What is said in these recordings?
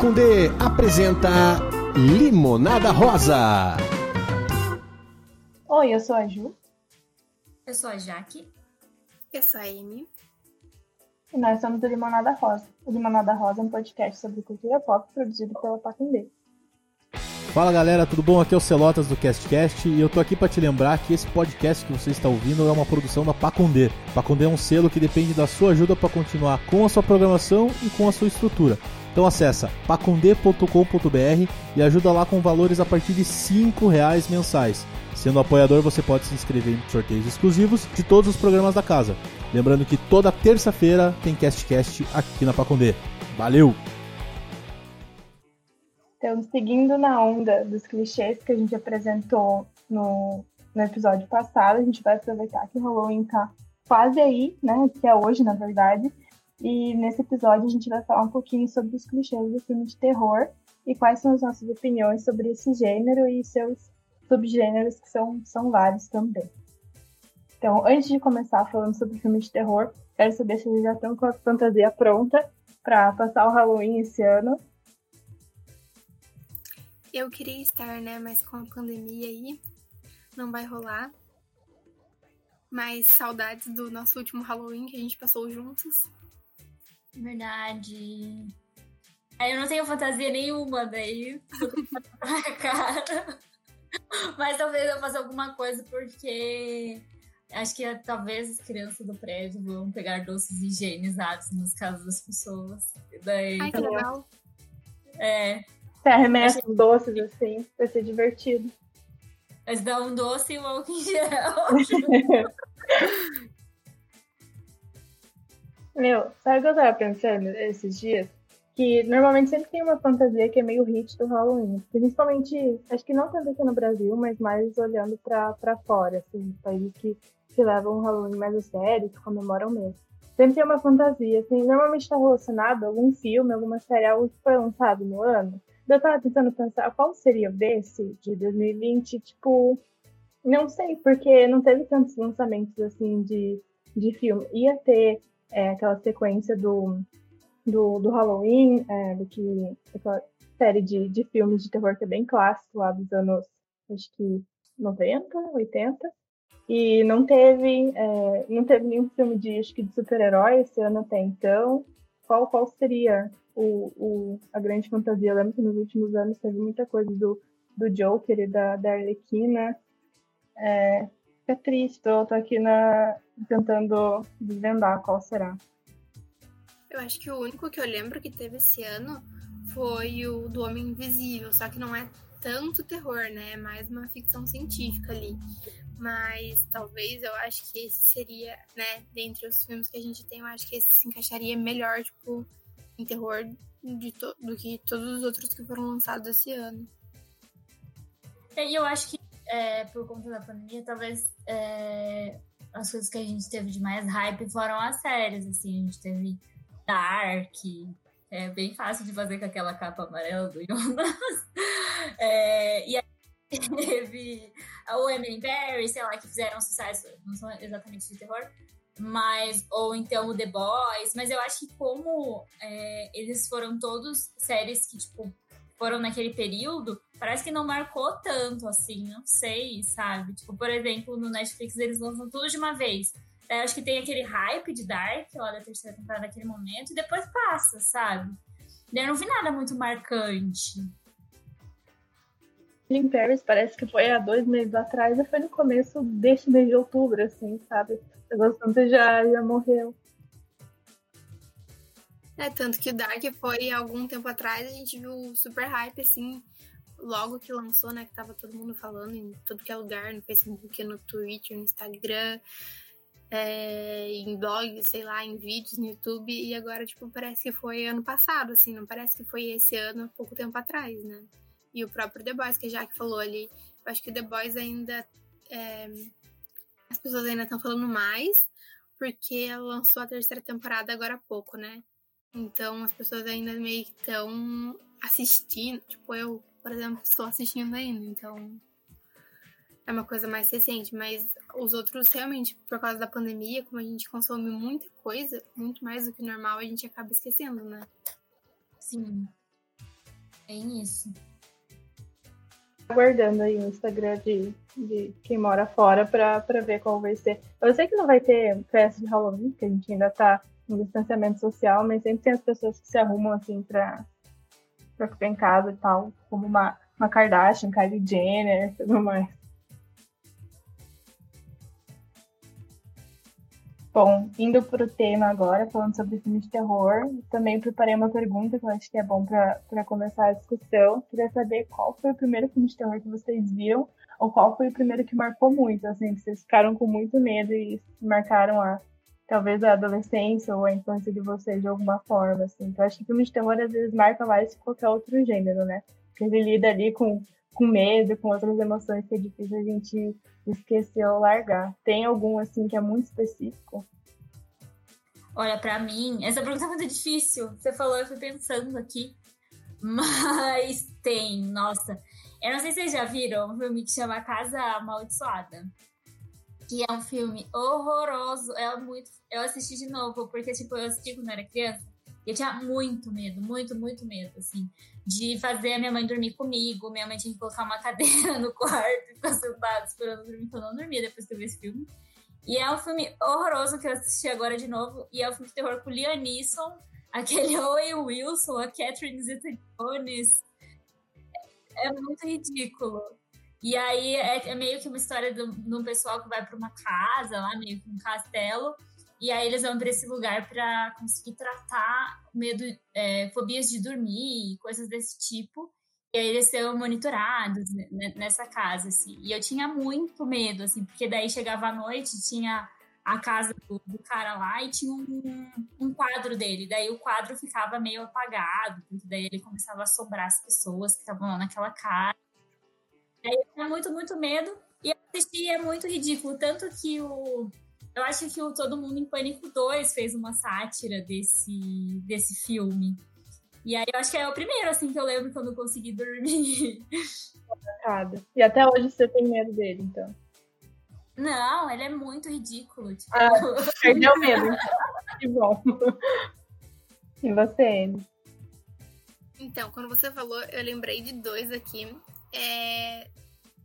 Pacundê apresenta Limonada Rosa. Oi, eu sou a Ju. Eu sou a Jaque. Eu sou a Amy. E nós somos do Limonada Rosa. O Limonada Rosa é um podcast sobre cultura pop produzido pela Pacundê. Fala galera, tudo bom? Aqui é o Celotas do CastCast e eu tô aqui para te lembrar que esse podcast que você está ouvindo é uma produção da Pacondê. Pacondê é um selo que depende da sua ajuda para continuar com a sua programação e com a sua estrutura. Então acessa pacondê.com.br e ajuda lá com valores a partir de R$ reais mensais. Sendo apoiador, você pode se inscrever em sorteios exclusivos de todos os programas da casa. Lembrando que toda terça-feira tem CastCast aqui na Pacondê. Valeu! Então, seguindo na onda dos clichês que a gente apresentou no, no episódio passado, a gente vai aproveitar que o Halloween tá quase aí, né? Que é hoje, na verdade. E nesse episódio a gente vai falar um pouquinho sobre os clichês do filme de terror e quais são as nossas opiniões sobre esse gênero e seus subgêneros, que são, são vários também. Então, antes de começar falando sobre filme de terror, quero saber se vocês já estão com a fantasia pronta para passar o Halloween esse ano eu queria estar, né? Mas com a pandemia aí, não vai rolar. Mas saudades do nosso último Halloween que a gente passou juntos. Verdade. Eu não tenho fantasia nenhuma, daí. cara. Mas talvez eu faça alguma coisa porque acho que talvez as crianças do prédio vão pegar doces higienizados nas casas das pessoas. E daí, Ai, que legal. É, você arremessa uns doces assim, vai ser divertido. Mas dá um doce e um álcool em gel. Meu, sabe o que eu tava pensando esses dias? Que normalmente sempre tem uma fantasia que é meio hit do Halloween. Principalmente, acho que não tanto aqui no Brasil, mas mais olhando pra, pra fora, assim, países que, que levam o Halloween mais a sério, que comemoram mesmo. Sempre tem uma fantasia, assim, normalmente está relacionado a algum filme, alguma série, algo que foi lançado no ano. Eu tava tentando pensar qual seria desse de 2020, tipo, não sei, porque não teve tantos lançamentos assim de, de filme. Ia ter é, aquela sequência do, do, do Halloween, é, do que, aquela série de, de filmes de terror que é bem clássico lá dos anos, acho que 90, 80. E não teve, é, não teve nenhum filme de, acho que de super-herói esse ano até então. Qual, qual seria o, o, a grande fantasia. Eu lembro que nos últimos anos teve muita coisa do, do Joker e da, da Arlequina. É, é triste, tô, tô aqui na, tentando desvendar qual será. Eu acho que o único que eu lembro que teve esse ano foi o do Homem Invisível, só que não é tanto terror, né? É mais uma ficção científica ali. Mas talvez eu acho que esse seria, né, dentre os filmes que a gente tem, eu acho que esse se encaixaria melhor, tipo, em terror do que todos os outros que foram lançados esse ano. E eu acho que é, por conta da pandemia, talvez é, as coisas que a gente teve de mais hype foram as séries, assim, a gente teve Dark, é bem fácil de fazer com aquela capa amarela do Jonas. É, e aí teve o Emily Berry, sei lá, que fizeram sucesso, não são exatamente de terror, mas ou então o The Boys, mas eu acho que como é, eles foram todos séries que tipo foram naquele período, parece que não marcou tanto assim, não sei, sabe? Tipo, por exemplo, no Netflix eles lançam tudo de uma vez. Eu acho que tem aquele hype de Dark lá da terceira temporada naquele momento e depois passa, sabe? Eu não vi nada muito marcante. Em Paris parece que foi há dois meses atrás e foi no começo deste mês de outubro, assim, sabe? O Santa já, já morreu. É, tanto que o Dark foi algum tempo atrás, a gente viu super hype, assim, logo que lançou, né? Que tava todo mundo falando em tudo que é lugar, no Facebook, no Twitter, no Instagram, é, em blogs, sei lá, em vídeos no YouTube, e agora, tipo, parece que foi ano passado, assim, não parece que foi esse ano, pouco tempo atrás, né? E o próprio The Boys, que a Jaque falou ali, eu acho que o The Boys ainda é, as pessoas ainda estão falando mais, porque lançou a terceira temporada agora há pouco, né? Então as pessoas ainda meio que estão assistindo. Tipo, eu, por exemplo, estou assistindo ainda, então é uma coisa mais recente. Mas os outros, realmente, por causa da pandemia, como a gente consome muita coisa, muito mais do que normal, a gente acaba esquecendo, né? Sim. Tem isso. Aguardando aí o Instagram de, de quem mora fora pra, pra ver qual vai ser. Eu sei que não vai ter festa de Halloween, que a gente ainda tá no distanciamento social, mas sempre tem as pessoas que se arrumam assim pra, pra ficar em casa e tal, como uma, uma Kardashian, Kylie Jenner e tudo mais. Bom, indo para o tema agora, falando sobre filme de terror, também preparei uma pergunta que eu acho que é bom para começar a discussão. Queria saber qual foi o primeiro filme de terror que vocês viram, ou qual foi o primeiro que marcou muito, assim, que vocês ficaram com muito medo e marcaram a talvez a adolescência ou a infância de vocês de alguma forma, assim. Então, acho que filme de terror às vezes marca mais que qualquer outro gênero, né? Porque ele lida ali com, com medo, com outras emoções que é difícil a gente esqueceu largar. Tem algum assim que é muito específico? Olha, para mim, essa pergunta é muito difícil. Você falou, eu fui pensando aqui. Mas tem, nossa. Eu não sei se vocês já viram um filme que chama Casa Amaldiçoada. Que é um filme horroroso. É muito. Eu assisti de novo, porque, tipo, eu assisti quando era criança. Eu tinha muito medo, muito, muito medo, assim, de fazer a minha mãe dormir comigo. Minha mãe tinha que colocar uma cadeira no quarto e ficar sentada esperando dormir, então eu não dormia depois que eu vi esse filme. E é um filme horroroso que eu assisti agora de novo. E é um filme de terror com Liam Neeson, aquele Owen Wilson, a Catherine Zeta-Jones. É, é muito ridículo. E aí é, é, meio que uma história de um pessoal que vai para uma casa lá, meio que um castelo. E aí eles vão para esse lugar para conseguir tratar medo, é, fobias de dormir, coisas desse tipo. E aí eles são monitorados nessa casa, assim. E eu tinha muito medo, assim, porque daí chegava à noite, tinha a casa do, do cara lá e tinha um, um, quadro dele. Daí o quadro ficava meio apagado, porque daí ele começava a assombrar as pessoas que estavam lá naquela casa. Tinha muito, muito medo. E assistir é muito ridículo. Tanto que o eu acho que o Todo Mundo em Pânico 2 fez uma sátira desse, desse filme. E aí eu acho que é o primeiro, assim, que eu lembro quando eu consegui dormir. E até hoje você tem medo dele, então. Não, ele é muito ridículo. Tipo... Ah, perdeu medo. que bom. E você, Anne? Então, quando você falou, eu lembrei de dois aqui. É...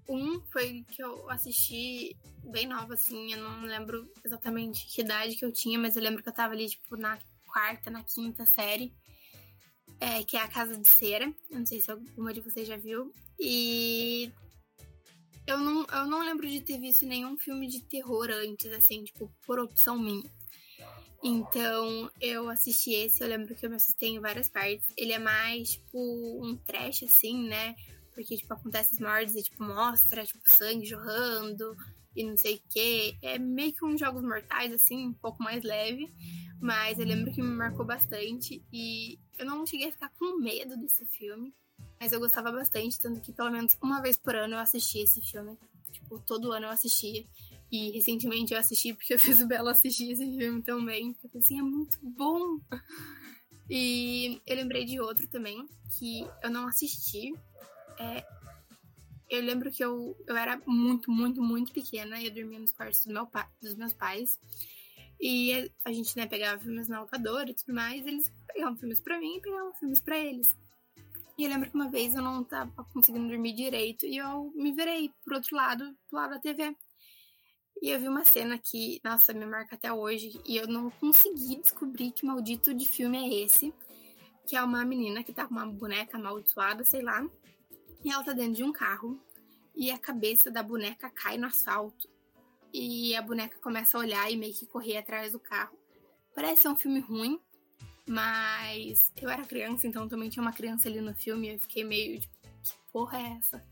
Um foi que eu assisti bem nova, assim, eu não lembro exatamente que idade que eu tinha, mas eu lembro que eu tava ali, tipo, na quarta, na quinta série, é, que é a Casa de Cera. Eu não sei se alguma de vocês já viu. E eu não, eu não lembro de ter visto nenhum filme de terror antes, assim, tipo, por opção minha. Então, eu assisti esse, eu lembro que eu me assustei em várias partes. Ele é mais, tipo, um trash, assim, né? Porque, tipo, acontece as mortes e, tipo, mostra, tipo, sangue jorrando e não sei o quê. É meio que um Jogos Mortais, assim, um pouco mais leve. Mas eu lembro que me marcou bastante. E eu não cheguei a ficar com medo desse filme. Mas eu gostava bastante, tanto que pelo menos uma vez por ano eu assistia esse filme. Tipo, todo ano eu assistia. E recentemente eu assisti porque eu fiz o Belo assistir esse filme também. Porque assim, é muito bom. E eu lembrei de outro também, que eu não assisti. É, eu lembro que eu, eu era muito, muito, muito pequena e eu dormia nos quartos do meu dos meus pais. E a gente, né, pegava filmes na locadora e tudo mais, eles pegavam filmes pra mim e pegavam filmes pra eles. E eu lembro que uma vez eu não tava conseguindo dormir direito e eu me virei pro outro lado, pro lado da TV. E eu vi uma cena que, nossa, me marca até hoje. E eu não consegui descobrir que maldito de filme é esse. Que é uma menina que tá com uma boneca amaldiçoada, sei lá. E ela tá dentro de um carro e a cabeça da boneca cai no asfalto. E a boneca começa a olhar e meio que correr atrás do carro. Parece ser um filme ruim, mas eu era criança, então também tinha uma criança ali no filme. Eu fiquei meio tipo, que porra é essa?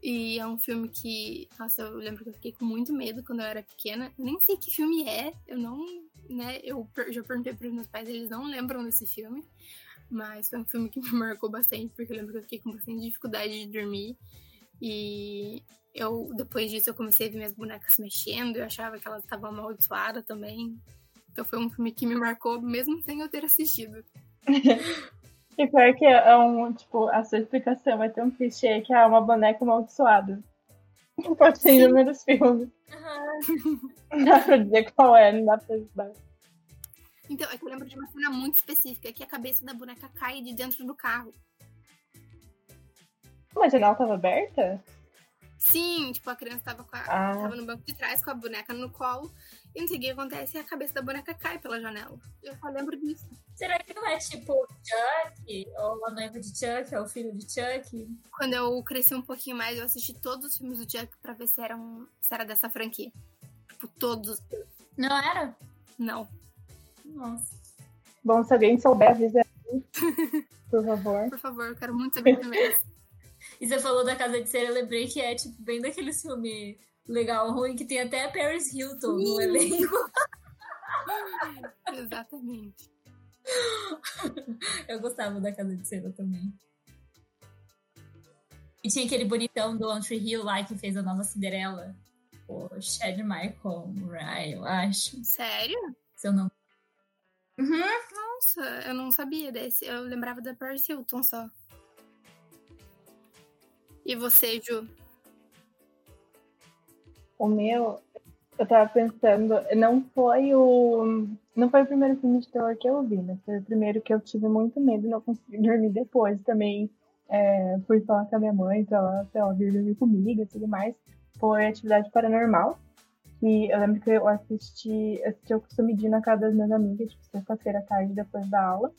E é um filme que, nossa, eu lembro que eu fiquei com muito medo quando eu era pequena. Eu nem sei que filme é, eu não, né, eu já perguntei para os meus pais, eles não lembram desse filme. Mas foi um filme que me marcou bastante, porque eu lembro que eu fiquei com bastante dificuldade de dormir. E eu, depois disso, eu comecei a ver minhas bonecas mexendo, eu achava que elas estavam amaldiçoadas também. Então foi um filme que me marcou, mesmo sem eu ter assistido. e pior que é um, tipo, a sua explicação vai ter um clichê que é uma boneca amaldiçoada. Não pode ser inúmeros filmes. Uhum. Não dá pra dizer qual é, não dá pra ajudar. Então, é que eu lembro de uma cena muito específica, que a cabeça da boneca cai de dentro do carro. a janela tava aberta? Sim, tipo, a criança tava, com a, Ah. tava no banco de trás com a boneca no colo. E não sei o que acontece e a cabeça da boneca cai pela janela. Eu só lembro disso. Será que não é tipo Chuck? Ou a noiva de Chuck? Ou o filho de Chuck? Quando eu cresci um pouquinho mais, eu assisti todos os filmes do Chuck pra ver se, eram, se era dessa franquia. Tipo, todos. Não era? Não. Nossa. Bom, se alguém souber, avisa aí. Por favor. Por favor, eu quero muito saber também. E você falou da Casa de Cera, eu lembrei que é tipo bem daquele filme legal, ruim, que tem até a Paris Hilton no Sim. elenco. Exatamente. Eu gostava da Casa de Cera também. E tinha aquele bonitão do Tree Hill lá que fez a nova Cinderela. O Chad Michael Murray, eu acho. Sério? Se eu não. Uhum. Nossa, eu não sabia desse. Eu lembrava da Paris Hilton só. E você, Ju? O meu, eu tava pensando, não foi o. Não foi o primeiro filme de terror que eu vi, mas foi o primeiro que eu tive muito medo e não consegui dormir depois. Também é, fui falar com a minha mãe pra ela, pra ela vir dormir comigo e tudo mais. Foi Atividade Paranormal. E eu lembro que eu assisti, assisti o ir na casa das minhas amigas, tipo, sexta-feira à tarde, depois da aula.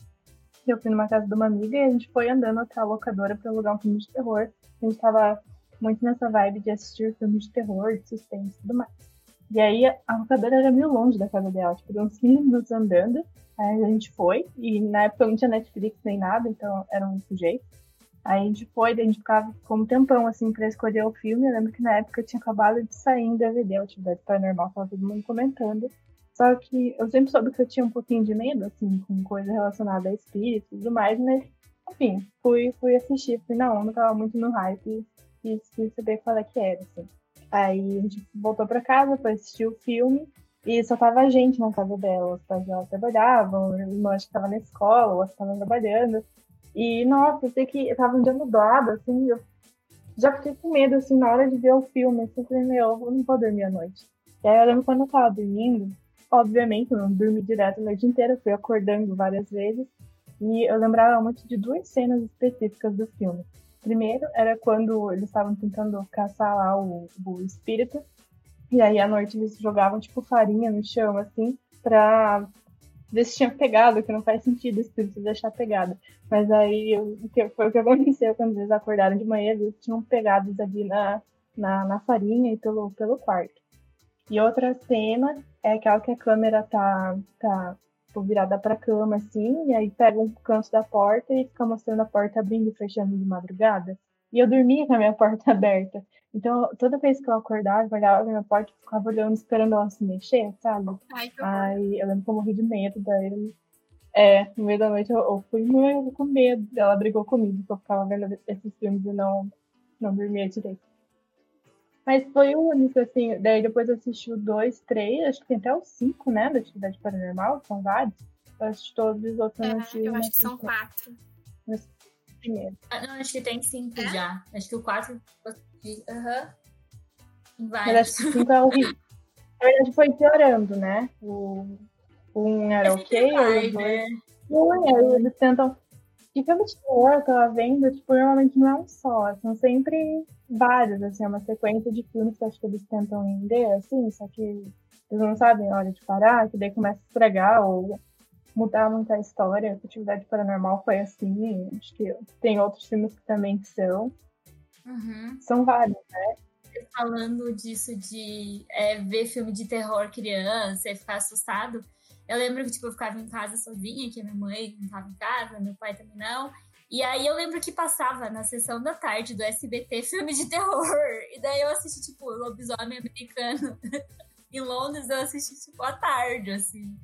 Eu fui numa casa de uma amiga e a gente foi andando até a locadora pra alugar um filme de terror. A gente tava muito nessa vibe de assistir filmes de terror, de suspense e tudo mais. E aí a locadora era meio longe da casa dela, tipo, uns 15 minutos andando. Aí a gente foi, e na época não tinha Netflix nem nada, então era um sujeito. Aí daí a gente ficava ficou um tempão assim pra escolher o filme. Eu lembro que na época tinha acabado de sair em DVD, a Atividade Paranormal, tava todo mundo comentando. Só que eu sempre soube que eu tinha um pouquinho de medo, assim, com coisa relacionada a espírito e tudo mais, mas, enfim, fui, fui assistir, fui na onda, tava muito no hype e quis saber qual é que era, assim. Aí a gente voltou pra casa pra assistir o filme e só tava a gente na casa dela. Os pais dela trabalhavam, o irmão acho que tava na escola, ou estavam trabalhando. E, nossa, eu sei que eu tava um dia nublado, assim, eu já fiquei com medo, assim, na hora de ver o filme. Assim, eu falei, meu, eu não vou dormir à noite. E aí eu lembro quando eu tava dormindo, obviamente, eu não dormi direto a noite inteira, fui acordando várias vezes. E eu lembrava muito de duas cenas específicas do filme. Primeiro era quando eles estavam tentando caçar lá o, o espírito. E aí à noite eles jogavam tipo farinha no chão, assim, pra ver se tinha pegado, que não faz sentido o espírito deixar pegado. Mas aí eu- que- foi o que aconteceu quando eles acordaram de manhã, eles tinham pegados ali na, na, na farinha e pelo, pelo quarto. E outra cena é aquela que a câmera tá, tá tipo, virada pra cama, assim, e aí pega um canto da porta e fica mostrando a porta abrindo e fechando de madrugada. E eu dormia com a minha porta aberta. Então, toda vez que eu acordava, eu olhava pra minha porta e ficava olhando, esperando ela se mexer, sabe? Ai. Aí eu lembro que eu morri de medo, daí. É, no meio da noite eu, eu fui muito com medo. Ela brigou comigo, porque eu ficava vendo esses filmes e não, não dormia direito. Mas foi o único, assim. Daí depois eu assisti o 2, 3, acho que tem até o 5, né? Da Atividade Paranormal, são vários. Eu assisti todos os outros. eu É, assisti eu acho que são quatro. Primeiro. Ah, não, acho que tem cinco É? já. Acho que o quatro. Aham. Mas vários. acho que o 5 é horrível. Na verdade foi piorando, né? O, o 1 um era ok, vai, o 2 né? Não, aí eles tentam. Que filme de terror eu tava vendo, tipo, normalmente não é um só, são sempre vários, assim, é uma sequência de filmes que acho que eles tentam vender, assim, só que eles não sabem a hora de parar, que daí começa a estragar ou mudar muito a história. A Atividade Paranormal foi assim, acho que tem outros filmes que também que são. Uhum. São vários. falando disso de é, ver filme de terror criança e ficar assustado. Eu lembro que tipo, eu ficava em casa sozinha, que a minha mãe não estava em casa, meu pai também não. E aí eu lembro que passava na sessão da tarde do SBT filme de terror. E daí eu assisti, tipo, Lobisomem Americano. em Londres eu assisti, tipo, à tarde, assim.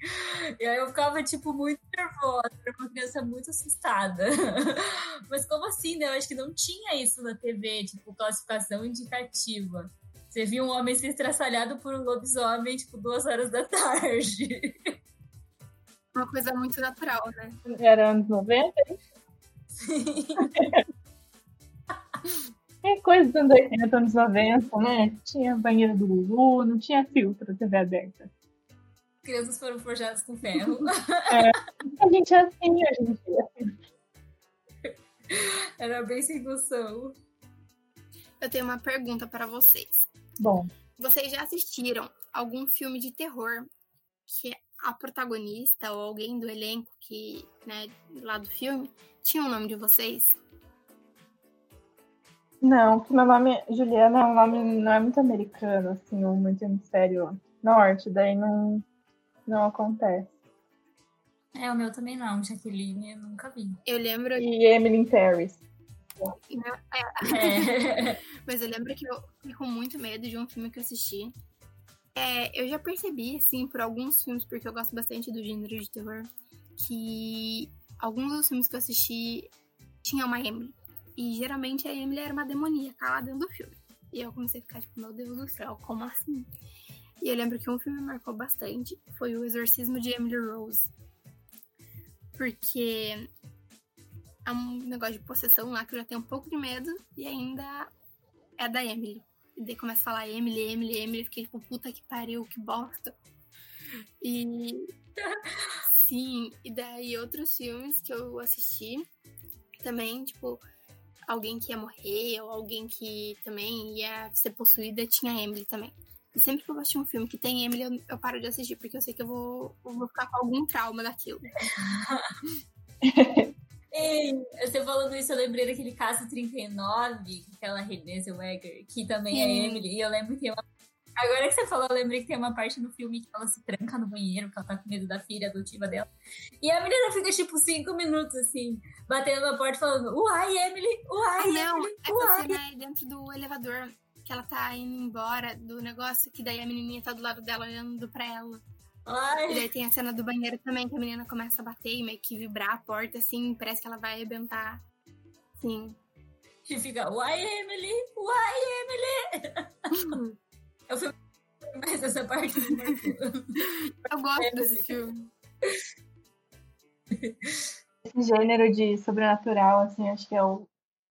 E aí eu ficava, tipo, muito nervosa. Era uma criança muito assustada. Mas como assim, né? Eu acho que não tinha isso na TV, tipo, classificação indicativa. Você viu um homem ser estraçalhado por um lobisomem, tipo, duas horas da tarde. Uma coisa muito natural, né? Era anos 90, é coisa dos anos 80, anos 90, né? Tinha banheiro do Lulu, não tinha filtro, TV aberta. Crianças foram forjadas com ferro. A gente é assim, a gente é assim. Era bem sem noção. Eu tenho uma pergunta para vocês. Bom, Vocês já assistiram algum filme de terror que a protagonista ou alguém do elenco que, né, lá do filme, tinha o nome de vocês? Não, que meu nome, Juliana, é um nome não é muito americano, assim, ou muito hemisfério norte, daí não, não acontece. É, o meu também não, Jaqueline, eu nunca vi. Eu lembro, E Emily Paris. É. mas eu lembro que eu fiquei com muito medo de um filme que eu assisti. É, eu já percebi, assim, por alguns filmes, porque eu gosto bastante do gênero de terror, que alguns dos filmes que eu assisti tinham uma Emily. E geralmente a Emily era uma demoníaca lá dentro do filme. E eu comecei a ficar tipo, meu Deus do céu, como assim? E eu lembro que um filme me marcou bastante foi O Exorcismo de Emily Rose. Porque é um negócio de possessão lá que eu já tenho um pouco de medo e ainda é da Emily. E daí começa a falar Emily, Emily, Emily. Fiquei tipo, puta que pariu, que bosta. E. Sim, e daí outros filmes que eu assisti também, tipo, alguém que ia morrer ou alguém que também ia ser possuída tinha Emily também. E sempre que eu assistir um filme que tem Emily, eu, eu paro de assistir, porque eu sei que eu vou, eu vou ficar com algum trauma daquilo. Ei, você falando isso, eu lembrei daquele caso 39, aquela Renée Zellweger, que também é Sim. Emily, e eu lembro que tem uma... Agora que você falou, eu lembrei que tem uma parte no filme que ela se tranca no banheiro, que ela tá com medo da filha adotiva dela. E a menina fica, tipo, cinco minutos, assim, batendo na porta, falando, uai, Emily, Ah, uai, não, Emily, essa uai. cena é dentro do elevador, que ela tá indo embora do negócio, que daí a menininha tá do lado dela olhando pra ela. E Ai. daí tem a cena do banheiro também, que a menina começa a bater e meio que vibrar a porta, assim, parece que ela vai arrebentar. Sim. E fica, uai, Emily, uai, Emily. eu fui mais essa parte marcou. Eu gosto É, desse filme. Esse gênero de sobrenatural, assim, acho que é o,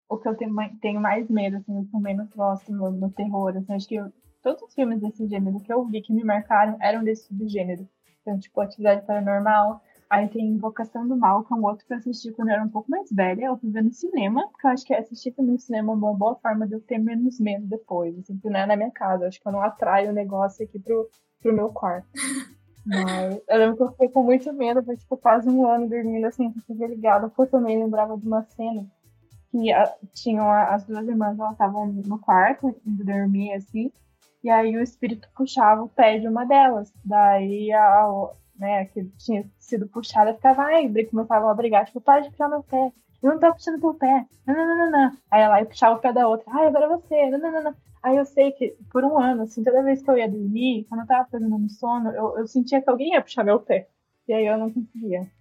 o que eu tenho, mai- tenho mais medo, assim, o que eu menos gosto no, no terror, assim, acho que eu- todos os filmes desse gênero que eu vi que me marcaram eram desse subgênero. Então, tipo, Atividade Paranormal, aí tem Invocação do Mal, que é um outro que eu assisti quando eu era um pouco mais velha, eu fui ver no cinema, porque eu acho que assistir filme no cinema é uma boa forma de eu ter menos medo depois, assim, que não é na minha casa, eu acho que eu não atraio o negócio aqui pro, pro meu quarto. Mas eu lembro que eu fiquei com muito medo, foi tipo quase um ano dormindo assim, com TV ligada, porque eu também lembrava de uma cena que a- tinham a- as duas irmãs, elas estavam no quarto, indo dormir assim, e aí o espírito puxava o pé de uma delas. Daí a, né, que tinha sido puxada ficava, ai, começavam a brigar, tipo, para de puxar meu pé. Eu não tô puxando teu pé. Não, não, não, não. Aí ela ia puxar o pé da outra. Ai, agora é você. Não, não, não, não. Aí eu sei que por um ano, assim, toda vez que eu ia dormir, quando eu tava fazendo no sono, eu, eu sentia que alguém ia puxar meu pé. E aí eu não conseguia.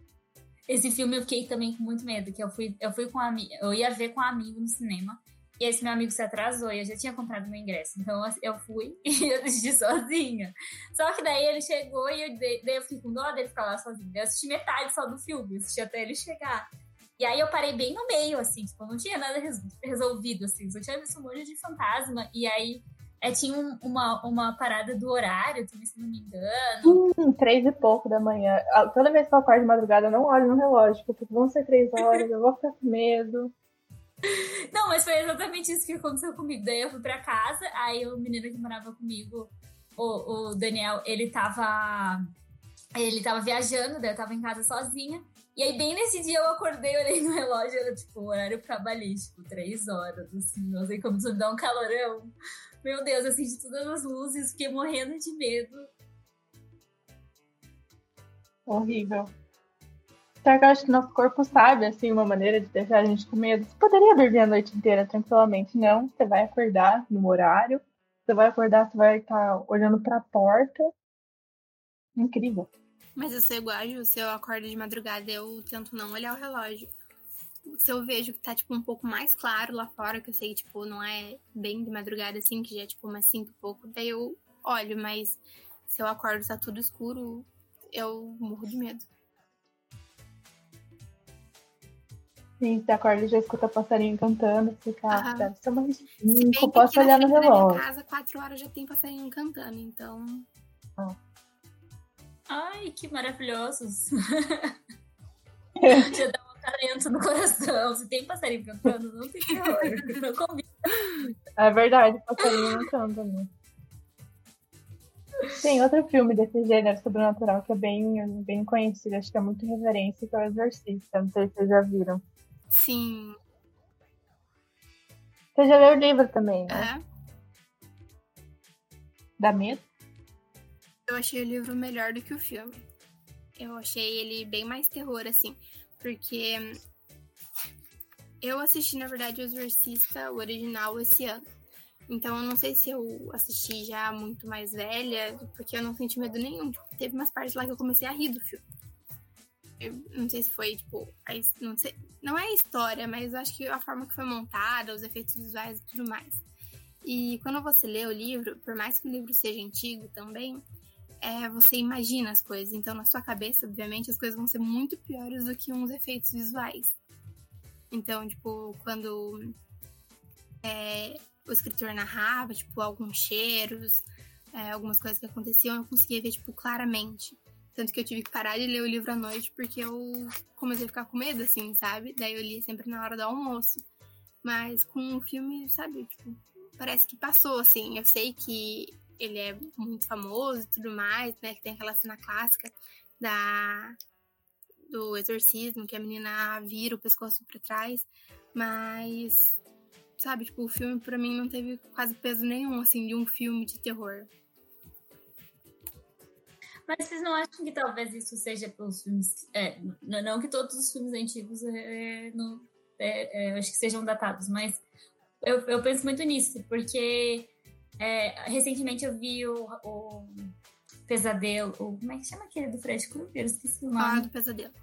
Esse filme eu fiquei também com muito medo, que eu fui, eu fui com um amigo, eu ia ver com um amigo no cinema. E esse meu amigo se atrasou e eu já tinha comprado meu ingresso. Então eu fui e eu assisti sozinha. Só que daí ele chegou e eu, daí eu fiquei com dó dele ficar lá sozinho. Eu assisti metade só do filme, assisti até ele chegar. E aí eu parei bem no meio, assim, tipo, não tinha nada res- resolvido, assim, só tinha visto um monte de fantasma. E aí é, tinha um- uma, uma parada do horário, também, se não me engano. Hum, três e pouco da manhã. Ah, Toda vez que eu acordo de madrugada, eu não olho no relógio, porque vão ser três horas, eu vou ficar com medo. Não, mas foi exatamente isso que aconteceu comigo. Daí eu fui pra casa, aí o menino que morava comigo, o, o Daniel, ele tava. Ele tava viajando, daí eu tava em casa sozinha. E aí, bem nesse dia, eu acordei, olhei no relógio, era tipo horário cabalístico, três horas, assim, não sei como me dá um calorão. Meu Deus, eu senti todas as luzes, fiquei morrendo de medo. Horrível. Só que eu acho que nosso corpo sabe, assim, uma maneira de deixar a gente com medo. Você poderia dormir a noite inteira tranquilamente. Não, você vai acordar no horário. Você vai acordar, você vai estar olhando pra porta. Incrível. Mas eu sou igual a Ju, se eu acordo de madrugada, eu tento não olhar o relógio. Se eu vejo que tá, tipo, um pouco mais claro lá fora, que eu sei tipo, não é bem de madrugada, assim, que já é, tipo, umas 5 e pouco, daí eu olho, mas se eu acordo tá tudo escuro, eu morro de medo. Sim, você acorda e já escuta passarinho cantando. Você fica, ah, deve ser uma Se bem cinco, que posso aqui na olhar no da minha relógio. casa, 4 horas já tem passarinho cantando, então... Ai, que maravilhosos. Já dá uma talento no coração. Se tem passarinho cantando, não tem terror. Não combina. É verdade, passarinho não canta, né? Tem outro filme desse gênero sobrenatural que é bem, bem conhecido, acho que é muito reverência, que é o Exorcista. Não sei se vocês já viram. Sim. Você já leu o livro também, né? É. Dá medo? Eu achei o livro melhor do que o filme. Eu achei ele bem mais terror, assim. Porque eu assisti, na verdade, o Exorcista, o original, esse ano. Então eu não sei se eu assisti já muito mais velha, porque eu não senti medo nenhum. Tipo, teve umas partes lá que eu comecei a rir do filme. Não sei se foi, tipo, a, não, sei, não é a história, mas eu acho que a forma que foi montada, os efeitos visuais e tudo mais. E quando você lê o livro, por mais que o livro seja antigo também, é, você imagina as coisas. Então, na sua cabeça, obviamente, as coisas vão ser muito piores do que uns efeitos visuais. Então, tipo, quando é, o escritor narrava, tipo, alguns cheiros, é, algumas coisas que aconteciam, eu conseguia ver, tipo, claramente. Tanto que eu tive que parar de ler o livro à noite porque eu comecei a ficar com medo, assim, sabe? Daí eu li sempre na hora do almoço. Mas com o filme, sabe, tipo, parece que passou, assim. Eu sei que ele é muito famoso e tudo mais, né? Que tem aquela cena clássica da do exorcismo, que a menina vira o pescoço para trás, mas sabe, tipo, o filme para mim não teve quase peso nenhum assim de um filme de terror. Mas vocês não acham que talvez isso seja pelos filmes. É, não que todos os filmes antigos é, não, é, é, acho que sejam datados, mas eu, eu penso muito nisso, porque é, recentemente eu vi o, o Pesadelo. Como é que chama aquele do Fred Krueger? Esqueci o nome. A Hora do Pesadelo.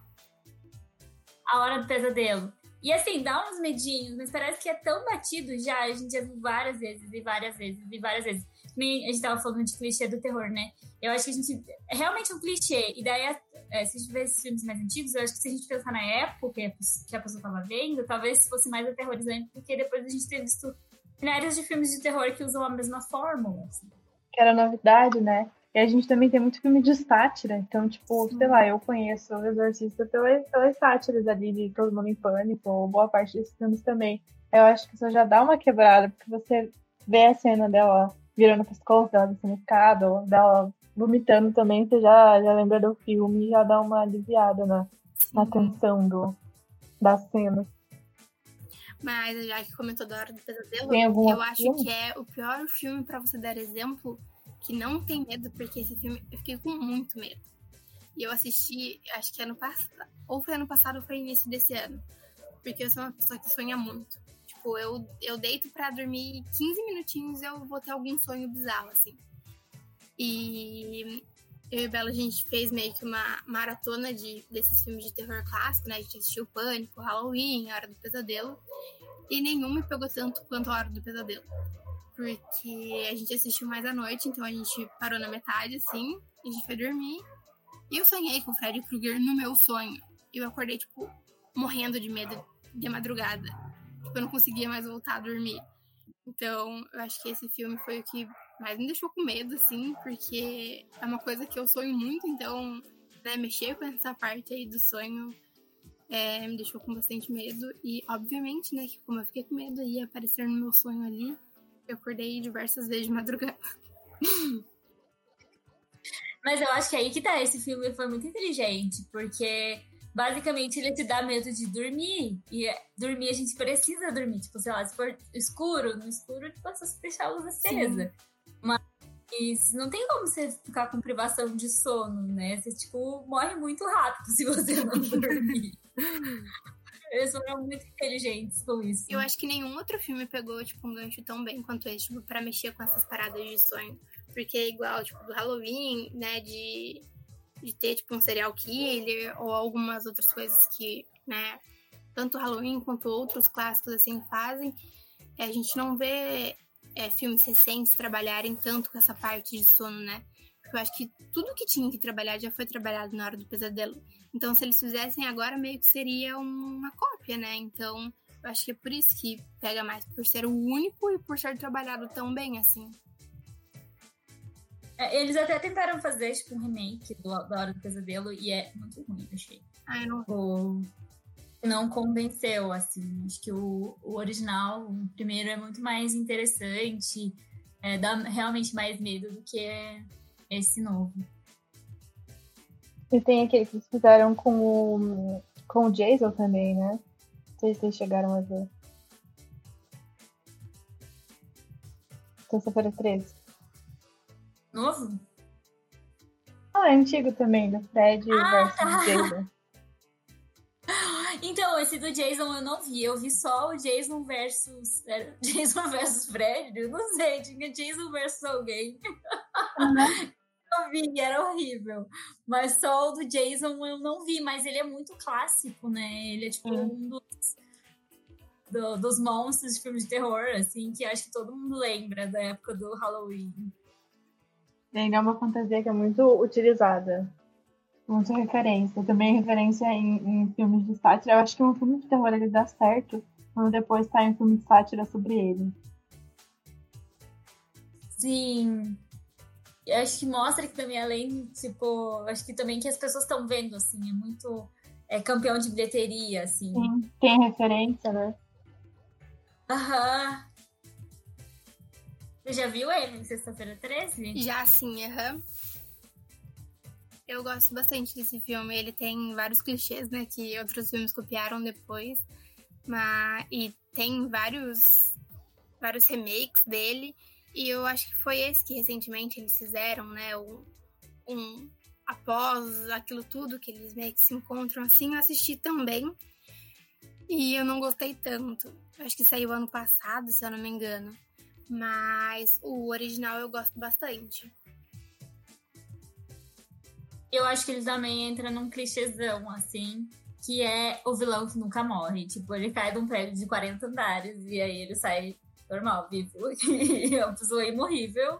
A Hora do Pesadelo. E assim, dá uns medinhos, mas parece que é tão batido já. A gente já viu várias vezes, e várias vezes, e várias vezes. A gente tava falando de clichê do terror, né? Eu acho que a gente. É realmente um clichê. E daí, é, se a gente vê esses filmes mais antigos, eu acho que se a gente pensar na época que a pessoa tava vendo, talvez fosse mais aterrorizante, porque depois a gente ter visto milhares de filmes de terror que usam a mesma fórmula. Assim. Que era novidade, né? E a gente também tem muito filme de sátira. Então, tipo, sei lá, eu conheço o Exorcista pelas, pelas sátiras ali de Todo Mundo em Pânico, ou boa parte desses filmes também. Eu acho que isso já dá uma quebrada, porque você vê a cena dela virando o pescoço, dela ou dela vomitando também, você já, já lembra do filme e já dá uma aliviada na, na tensão do, da cena. Mas já que comentou da Hora do Pesadelo, eu acho filme? que é o pior filme para você dar exemplo que não tem medo, porque esse filme eu fiquei com muito medo. E eu assisti, acho que ano passado, ou foi ano passado ou foi início desse ano. Porque eu sou uma pessoa que sonha muito. Tipo, eu, eu deito para dormir 15 minutinhos eu vou ter algum sonho bizarro, assim. E eu e Bela, a gente fez meio que uma maratona de, desses filmes de terror clássico, né? A gente assistiu Pânico, Halloween, A Hora do Pesadelo. E nenhum me pegou tanto quanto A Hora do Pesadelo. Porque a gente assistiu mais à noite, então a gente parou na metade, assim, a gente foi dormir. E eu sonhei com o Freddy Krueger no meu sonho. Eu acordei, tipo, morrendo de medo de madrugada. Tipo, eu não conseguia mais voltar a dormir. Então, eu acho que esse filme foi o que mais me deixou com medo, assim, porque é uma coisa que eu sonho muito, então, né, mexer com essa parte aí do sonho é, me deixou com bastante medo. E, obviamente, né, que como eu fiquei com medo, ia aparecer no meu sonho ali. Eu acordei diversas vezes de madrugada. Mas eu acho que aí que tá, esse filme foi muito inteligente, porque basicamente ele te dá medo de dormir. E dormir a gente precisa dormir. Tipo, sei lá, se for escuro, no escuro, tipo, é só deixar a luz acesa. Mas não tem como você ficar com privação de sono, né? Você, tipo, morre muito rápido se você não dormir. Eles foram muito inteligentes com isso. Eu acho que nenhum outro filme pegou, tipo, um gancho tão bem quanto esse, tipo, pra mexer com essas paradas de sonho. Porque é igual, tipo, do Halloween, né, de, de ter, tipo, um serial killer ou algumas outras coisas que, né, tanto Halloween quanto outros clássicos, assim, fazem. É, a gente não vê é, filmes recentes trabalharem tanto com essa parte de sono, né? Eu acho que tudo que tinha que trabalhar já foi trabalhado na hora do pesadelo. Então, se eles fizessem agora, meio que seria uma cópia, né? Então, eu acho que é por isso que pega mais, por ser o único e por ser trabalhado tão bem, assim. É, eles até tentaram fazer, tipo, um remake do, da Hora do Pesadelo e é muito ruim, achei. Ah, eu não o... não convenceu, assim. Acho que o, o original, o primeiro, é muito mais interessante, é, dá realmente mais medo do que esse novo. E tem aquele que eles fizeram com o, com o Jason também, né? Não sei se vocês chegaram a ver. Terça-feira 13. Novo? Ah, é antigo também, do Fred Ah, versus tá. Jason. Então, esse do Jason eu não vi. Eu vi só o Jason versus. era Jason versus Fred? Eu não sei, tinha Jason versus alguém. Eu vi, era horrível. Mas só o do Jason eu não vi, mas ele é muito clássico, né? Ele é tipo Sim. um dos, do- dos monstros de filme de terror, assim, que acho que todo mundo lembra da época do Halloween. E ainda é uma fantasia que é muito utilizada. Muita referência. Também referência em, em filmes de sátira. Eu acho que um filme de terror ele dá certo quando depois sai um filme de sátira sobre ele. Sim. Eu acho que mostra que também, além, tipo, acho que também que as pessoas estão vendo, assim, é muito é, campeão de bilheteria, assim. Sim, tem referência, né? Aham. Você já viu ele em sexta-feira 13? Já sim, aham. Eu gosto bastante desse filme. Ele tem vários clichês, né? Que outros filmes copiaram depois. Mas, e tem vários, vários remakes dele. E eu acho que foi esse que recentemente eles fizeram, né? Um, um- após aquilo tudo que eles meio que se encontram assim, eu assisti também. E eu não gostei tanto. Eu acho que saiu ano passado, se eu não me engano. Mas o original eu gosto bastante. Eu acho que ele também entra num clichêzão, assim, que é o vilão que nunca morre. Tipo, ele cai de um prédio de 40 andares e aí ele sai normal, vivo. E é pessoa imorrível.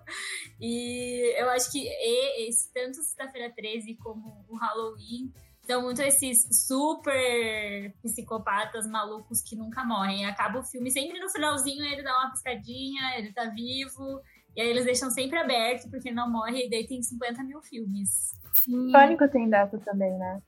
E eu acho que e- esse, tanto Sexta-feira 13 como o Halloween são muito esses super psicopatas malucos que nunca morrem. Acaba o filme sempre no finalzinho, ele dá uma piscadinha, ele tá vivo. E aí eles deixam sempre aberto, porque não morre, e daí tem 50 mil filmes. Sim. Pânico tem data também, né?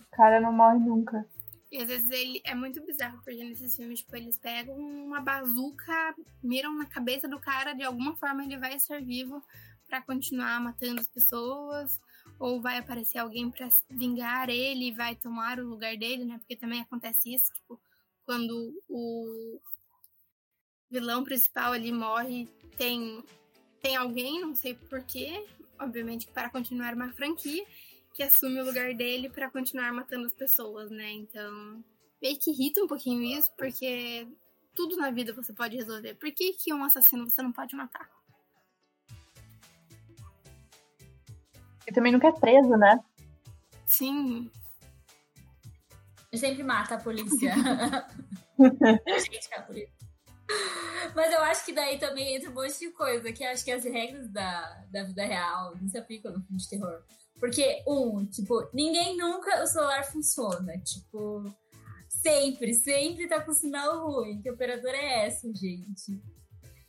O cara não morre nunca. E às vezes ele é muito bizarro, porque nesses filmes, tipo, eles pegam uma bazuca, miram na cabeça do cara, de alguma forma ele vai estar vivo pra continuar matando as pessoas, ou vai aparecer alguém pra vingar ele vai tomar o lugar dele, né? Porque também acontece isso, tipo, quando o vilão principal ali morre, tem, tem alguém, não sei porquê, obviamente para continuar uma franquia, que assume o lugar dele pra continuar matando as pessoas, né? Então, meio que irrita um pouquinho isso, porque tudo na vida você pode resolver. Por que, que um assassino você não pode matar? E também nunca é preso, né? Sim, Ele sempre mata a polícia. Gente, a polícia. Mas eu acho que daí também entra um monte de coisa, que acho que as regras da, da vida real não se aplicam no filme de terror. Porque, um, tipo, ninguém nunca o celular funciona. Tipo, sempre, sempre tá com sinal ruim. Que operadora é essa, gente?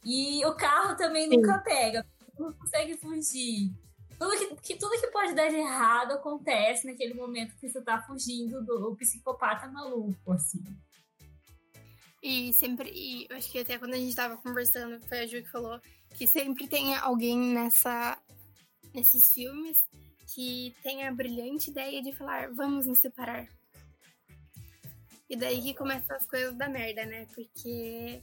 E o carro também Sim. nunca pega, não consegue fugir. Tudo que, que- tudo que pode dar de errado acontece naquele momento que você tá fugindo do psicopata maluco, assim. E sempre, e eu acho que até quando a gente tava conversando, foi a Ju que falou que sempre tem alguém nessa, nesses filmes que tem a brilhante ideia de falar, vamos nos separar. E daí que começam as coisas da merda, né? Porque.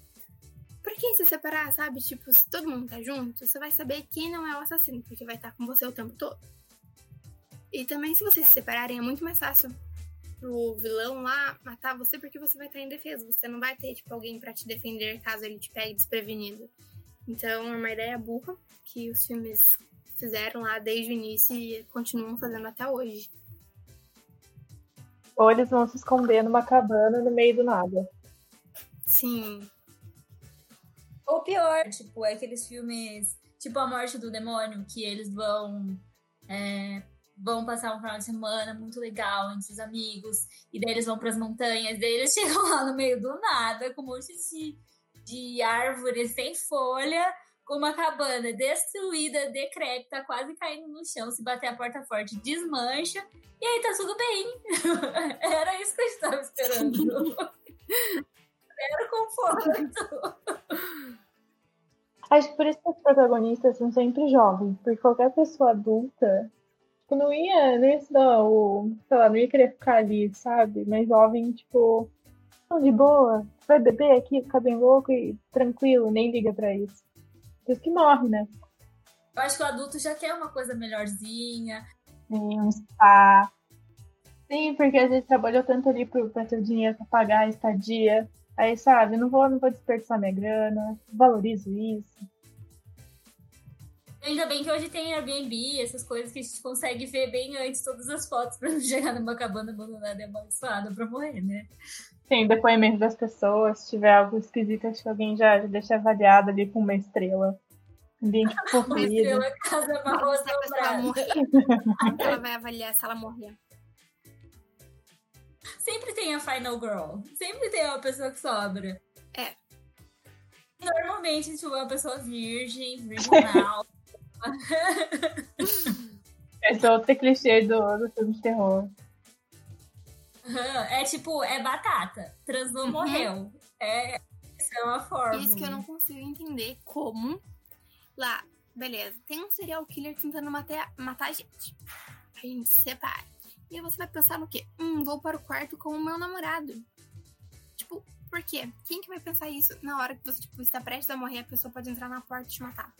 Por que se separar, sabe? Tipo, se todo mundo tá junto, você vai saber quem não é o assassino, porque vai estar com você o tempo todo. E também, se vocês se separarem, é muito mais fácil pro vilão lá matar você porque você vai estar indefeso. Você não vai ter, tipo, alguém pra te defender caso ele te pegue desprevenido. Então é uma ideia burra que os filmes fizeram lá desde o início e continuam fazendo até hoje. Ou eles vão se esconder numa cabana no meio do nada. Sim, Ou pior, tipo, é aqueles filmes, tipo A Morte do Demônio, que eles vão é, vão passar um final de semana muito legal entre os amigos, e daí eles vão pras montanhas, daí eles chegam lá no meio do nada, com um monte de, de árvores sem folha, com uma cabana destruída, decrépita, quase caindo no chão. Se bater a porta forte, desmancha. E aí tá tudo bem. Era isso que eu estava esperando. Era conforto. Acho que por isso que os protagonistas são sempre jovens, porque qualquer pessoa adulta tipo, não ia, não ia se dar o. sei lá, não ia querer ficar ali, sabe? Mas jovem, tipo, não, de boa, vai beber aqui, ficar bem louco e tranquilo, nem liga pra isso. Por isso que morre, né? Eu acho que o adulto já quer uma coisa melhorzinha. Sim, um spa. Sim, porque às vezes trabalhou tanto ali pro, pra ter o dinheiro pra pagar a estadia. Aí, sabe, não vou, não vou desperdiçar minha grana, valorizo isso. Ainda bem que hoje tem Airbnb, essas coisas que a gente consegue ver bem antes todas as fotos pra não chegar numa cabana abandonada e amaldiçoada pra morrer, né? Sim, depoimento das pessoas, se tiver algo esquisito, acho que alguém já, já deixa avaliado ali com uma estrela. Ambiente Uma estrela casa marrom ela vai avaliar se ela morrer? Sempre tem a final girl. Sempre tem uma pessoa que sobra. É. Normalmente, tipo, uma pessoa virgem, virginal. Esse é outro clichê do, do filme de terror. Aham, é tipo, é batata. Transou, Uhum. morreu. É, isso é uma forma. Isso que eu não consigo entender como lá, beleza, tem um serial killer tentando matar, matar a gente. A gente se separa. E aí você vai pensar no quê? Hum, vou para o quarto com o meu namorado. Tipo, por quê? Quem que vai pensar isso na hora que você tipo, está prestes a morrer, a pessoa pode entrar na porta e te matar?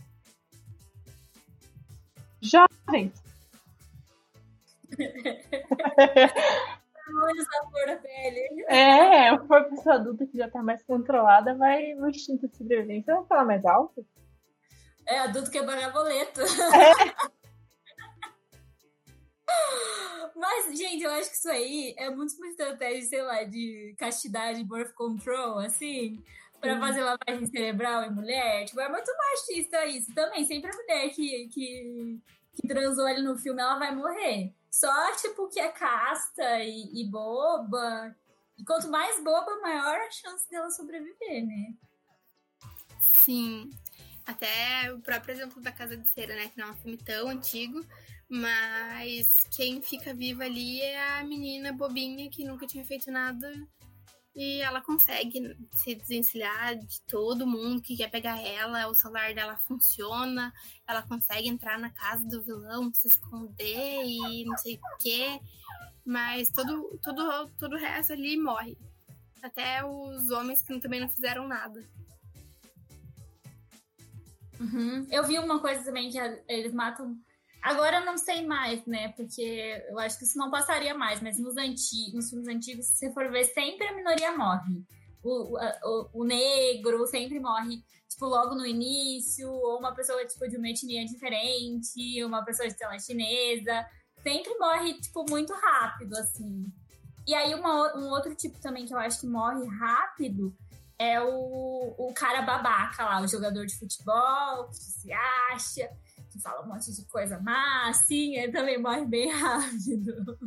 Da pele. É, uma pessoa adulta que já tá mais controlada, vai no instinto de sobrevivência, vai falar mais alto. É adulto que é pagar boleto. Mas, gente, eu acho que isso aí é muito uma estratégia, sei lá, de castidade, birth control, assim, pra fazer lavagem cerebral em mulher. Tipo, é muito machista isso também. Sempre a mulher que, que, que transou ali no filme, ela vai morrer. Só, tipo, que é casta e, e boba. E quanto mais boba, maior a chance dela sobreviver, né? Sim. Até o próprio exemplo da Casa de Cera, né? Que não é um filme tão antigo. Mas quem fica viva ali é a menina bobinha que nunca tinha feito nada. E ela consegue se desvencilhar de todo mundo que quer pegar ela. O celular dela funciona. Ela consegue entrar na casa do vilão, se esconder e não sei o quê. Mas todo, todo, todo o resto ali morre. Até os homens que também não fizeram nada. Uhum. Eu vi uma coisa também que eles matam. Agora eu não sei mais, né? Porque eu acho que isso não passaria mais, mas nos, antigos, nos filmes antigos, se você for ver, sempre a minoria morre. O, o, o, negro sempre morre, tipo, logo no início, ou uma pessoa, tipo, de uma etnia diferente, uma pessoa, sei lá, chinesa. Sempre morre, tipo, muito rápido, assim. E aí, uma, um outro tipo também que eu acho que morre rápido é o, o cara babaca lá, o jogador de futebol, que se acha, que fala um monte de coisa má, assim, ele também morre bem rápido.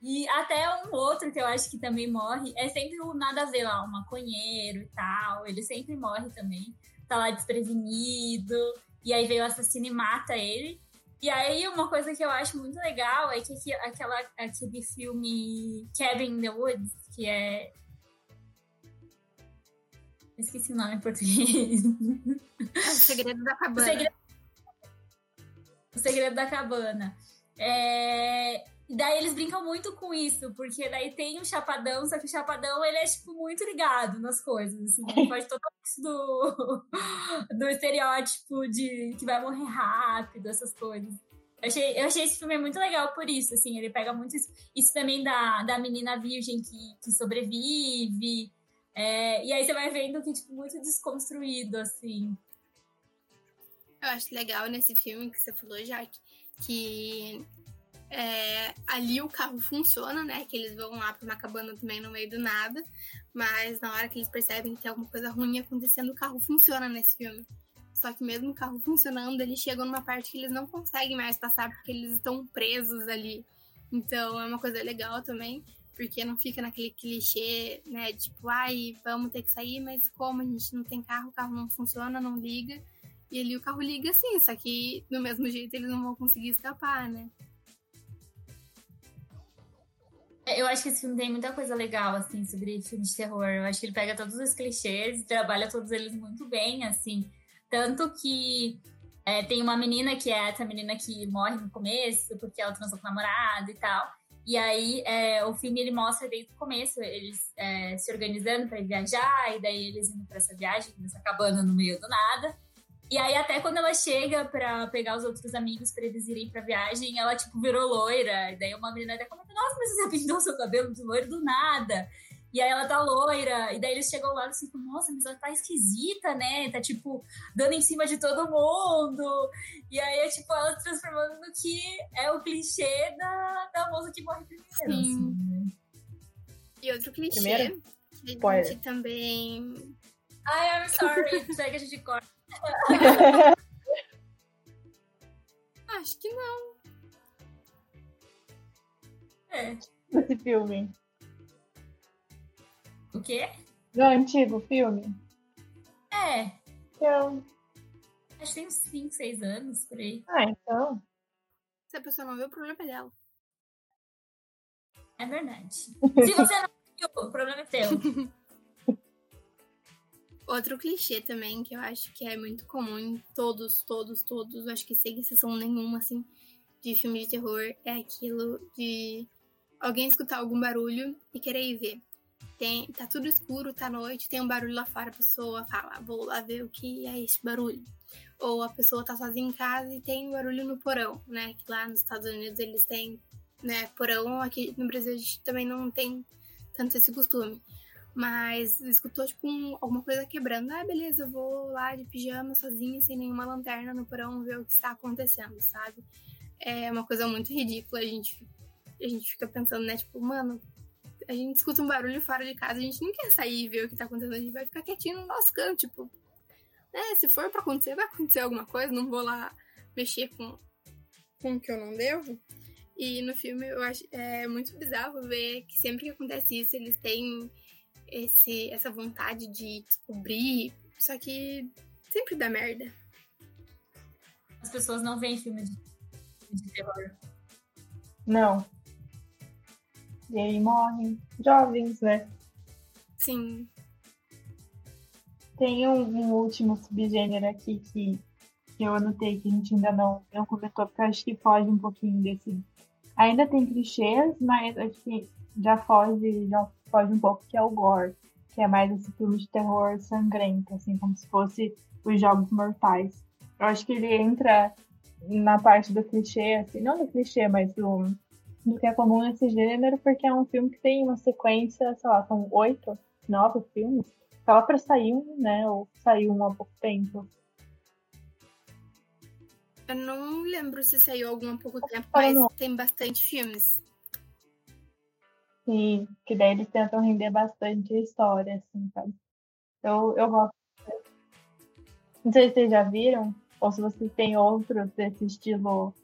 E até um outro que eu acho que também morre é sempre o nada a ver lá, o maconheiro e tal. Ele sempre morre também. Tá lá desprevenido. E aí veio o assassino e mata ele. E aí, uma coisa que eu acho muito legal é que aqui- aquela, aquele filme Cabin in the Woods, que é Esqueci o nome em português. É o segredo da O cabana. segredo, o segredo da cabana. É... E daí eles brincam muito com isso, porque daí tem o Chapadão, só que o Chapadão ele é, tipo, muito ligado nas coisas, assim, ele faz totalmente do, do estereótipo de que vai morrer rápido, essas coisas. Eu achei, eu achei esse filme muito legal por isso, assim, ele pega muito isso, isso também da, da menina virgem que, que sobrevive, é, e aí você vai vendo que, tipo, muito desconstruído, assim. Eu acho legal nesse filme que você falou, Jaque, que é, ali o carro funciona, né? Que eles vão lá pra uma cabana também no meio do nada. Mas na hora que eles percebem que tem alguma coisa ruim acontecendo, o carro funciona nesse filme. Só que mesmo o carro funcionando, eles chegam numa parte que eles não conseguem mais passar porque eles estão presos ali. Então é uma coisa legal também. Porque não fica naquele clichê, né? Tipo, ai, vamos ter que sair, mas como a gente não tem carro, o carro não funciona, não liga. E ali o carro liga sim, só que do mesmo jeito eles não vão conseguir escapar, né? Eu acho que esse filme tem muita coisa legal, assim, sobre filme de terror. Eu acho que ele pega todos os clichês e trabalha todos eles muito bem, assim. Tanto que é, tem uma menina que é essa menina que morre no começo, porque ela transou com o namorado e tal. E aí, é, o filme ele mostra desde o começo eles é, se organizando para viajar, e daí eles indo para essa viagem, cabana no meio do nada. E aí, até quando ela chega pra pegar os outros amigos pra eles irem pra viagem, ela, tipo, virou loira. E daí uma menina até comenta, nossa, mas você pintou seu cabelo de loiro do nada. E aí ela tá loira. E daí eles chegam lá e assim, nossa, mas ela tá esquisita, né? Tá, tipo, dando em cima de todo mundo. E aí é, tipo, ela se transformando no que é o clichê da, da moça que morre primeiro. Sim. Assim, né? E outro clichê Primeiro? que a gente também... Ai, I'm sorry. Segue a gente corta. Acho que não. É. Esse filme. O quê? Não, antigo filme. É. Então. Acho que tem uns 5, 6 anos por aí. Ah, então. Se a pessoa não vê, o problema é dela. É verdade. Se você não viu, o problema é teu. Outro clichê também, que eu acho que é muito comum em todos, todos, todos, acho que sem exceção nenhuma, assim, de filme de terror, é aquilo de alguém escutar algum barulho e querer ir ver. Tem, tá tudo escuro, tá noite, tem um barulho lá fora, a pessoa fala, vou lá ver o que é esse barulho. Ou a pessoa tá sozinha em casa e tem um barulho no porão, né? Que lá nos Estados Unidos eles têm, né, porão, aqui no Brasil a gente também não tem tanto esse costume. Mas escutou, tipo, um, alguma coisa quebrando. Ah, beleza, eu vou lá de pijama sozinha, sem nenhuma lanterna no porão, ver o que está acontecendo, sabe? É uma coisa muito ridícula. A gente, a gente fica pensando, né? Tipo, mano, a gente escuta um barulho fora de casa, a gente não quer sair e ver o que tá acontecendo, a gente vai ficar quietinho no nosso canto, tipo. Né, se for pra acontecer, vai acontecer alguma coisa, não vou lá mexer com, com o que eu não devo. E no filme eu acho é muito bizarro ver que sempre que acontece isso, eles têm esse, essa vontade de descobrir, só que sempre dá merda. As pessoas não veem filme de, de terror. Não. E aí morrem jovens, né? Sim. Tem um, um último subgênero aqui que, que eu anotei que a gente ainda não, não comentou, porque acho que foge um pouquinho desse. Ainda tem clichês, mas acho que já foge, já foge um pouco, que é o gore, que é mais esse filme de terror sangrento, assim, como se fosse os Jogos Mortais. Eu acho que ele entra na parte do clichê, assim, não do clichê, mas do, do que é comum nesse gênero, porque é um filme que tem uma sequência, sei lá, são oito, nove filmes. Só pra sair um, né? Ou saiu um há pouco tempo. Eu não lembro se saiu algum há pouco tempo, mas tem bastante filmes. E que daí eles tentam render bastante história, assim, sabe? Eu, eu gosto. Não sei se vocês já viram, ou se vocês têm outros desse estilo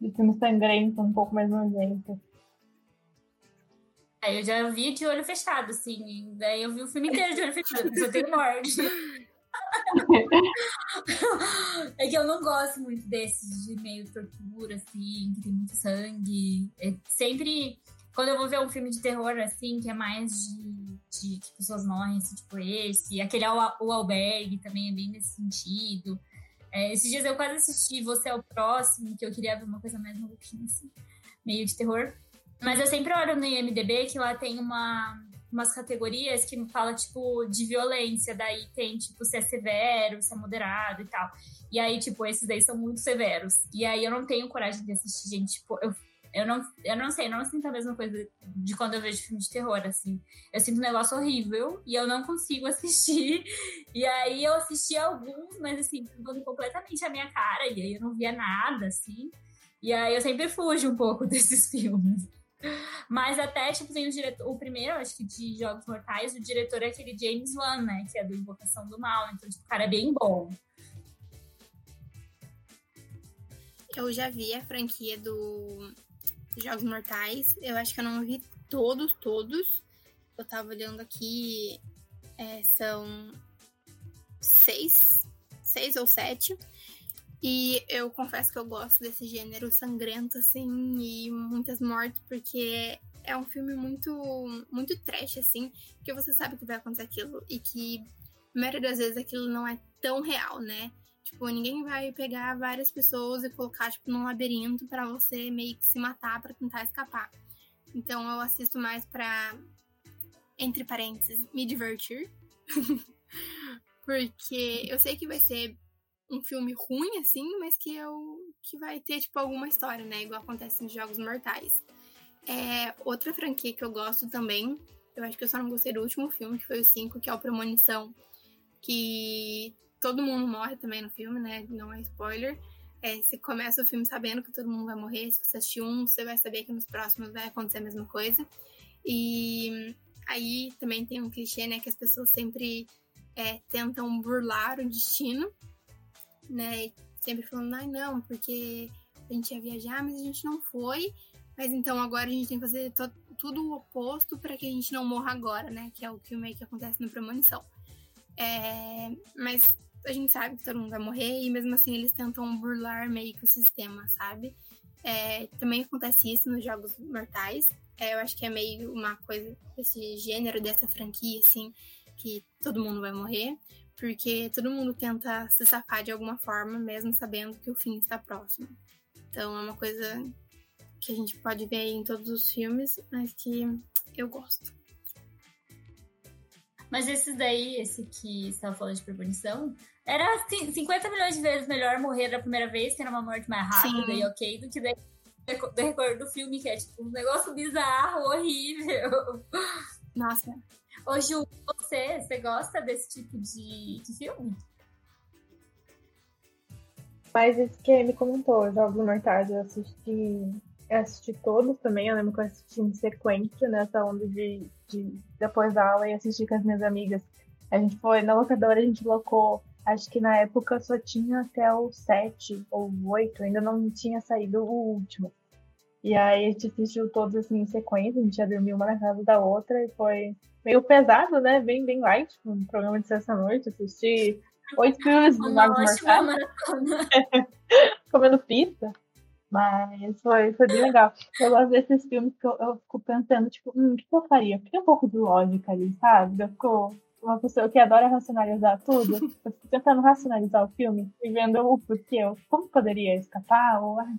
de filme sangrento, um pouco mais nojento. Aí eu já vi de olho fechado, assim. Daí eu vi o filme inteiro de olho fechado, só tem morte. é que eu não gosto muito desses de meio tortura, assim, que tem muito sangue. É sempre quando eu vou ver um filme de terror, assim, que é mais de, de que pessoas morrem, assim, tipo esse, aquele O Albergue também é bem nesse sentido. É, esses dias eu quase assisti Você é o Próximo, que eu queria ver uma coisa mais maluquinha, assim, meio de terror. Mas eu sempre olho no IMDB que lá tem uma, umas categorias que fala, tipo, de violência. Daí tem, tipo, se é severo, se é moderado e tal. E aí, tipo, esses daí são muito severos. E aí eu não tenho coragem de assistir, gente. Tipo, eu eu não, eu não sei, eu não sinto a mesma coisa de quando eu vejo filme de terror, assim. Eu sinto um negócio horrível e eu não consigo assistir. E aí eu assisti alguns, mas assim, mudando completamente a minha cara, e aí eu não via nada, assim. E aí eu sempre fujo um pouco desses filmes. Mas até, tipo, tem o diretor, o primeiro, acho que de Jogos Mortais, o diretor é aquele James Wan, né? Que é do Invocação do Mal. Então, tipo, o cara é bem bom. Eu já vi a franquia do Jogos Mortais. Eu acho que eu não vi todos, todos. Eu tava olhando aqui, é, são seis, seis ou sete. E eu confesso que eu gosto desse gênero sangrento, assim, e muitas mortes, porque é um filme muito, muito trash, assim, que você sabe que vai acontecer aquilo e que, a maioria das vezes, aquilo não é tão real, né? Tipo, ninguém vai pegar várias pessoas e colocar, tipo, num labirinto para você meio que se matar para tentar escapar. Então eu assisto mais pra, entre parênteses, me divertir. Porque eu sei que vai ser um filme ruim, assim, mas que, eu, que vai ter, tipo, alguma história, né? Igual acontece nos Jogos Mortais. É, outra franquia que eu gosto também, eu acho que eu só não gostei do último filme, que foi o 5, que é o Premonição. Que todo mundo morre também no filme, né? Não é spoiler. É, você começa o filme sabendo que todo mundo vai morrer. Se você assistir um, você vai saber que nos próximos vai acontecer a mesma coisa. E aí também tem um clichê, né? Que as pessoas sempre é, tentam burlar o destino, né? Sempre falando, ai não, porque a gente ia viajar, mas a gente não foi. Mas então agora a gente tem que fazer tudo o oposto para que a gente não morra agora, né? Que é o que meio que acontece no Premonição. É, mas a gente sabe que todo mundo vai morrer e mesmo assim eles tentam burlar meio que o sistema, sabe? É, também acontece isso nos Jogos Mortais. É, eu acho que é meio uma coisa desse gênero, dessa franquia, assim, que todo mundo vai morrer, porque todo mundo tenta se safar de alguma forma, mesmo sabendo que o fim está próximo. Então é uma coisa que a gente pode ver em todos os filmes, mas que eu gosto. Mas esse daí, esse que estava falando de premonição, era 50 milhões de vezes melhor morrer da primeira vez, que era uma morte mais rápida Sim. e ok, do que do recorde do filme, que é tipo um negócio bizarro, horrível. Nossa. Ô Ju, você, você gosta desse tipo de, de filme? Mas esse que ele comentou, Jogos Mortais, eu assisti, eu assisti todos também, eu lembro que eu assisti em sequência nessa onda de, de depois da aula e assisti com as minhas amigas. A gente foi na locadora, a gente colocou Acho que na época só tinha até o 7 ou 8, ainda não tinha saído o último. E aí a gente assistiu todos assim em sequência, a gente já dormiu uma na casa da outra e foi meio pesado, né? Bem, bem light, um programa de sexta-noite, assisti oito filmes do Marcos comendo pizza. Mas foi, foi bem legal. Eu gosto desses filmes que eu, eu fico pensando, tipo, hum, o que eu faria? Tem um pouco de lógica ali, sabe? Eu fico uma pessoa que adora racionalizar tudo, eu fico tentando racionalizar o filme e vendo o porquê, como poderia escapar, ou ah,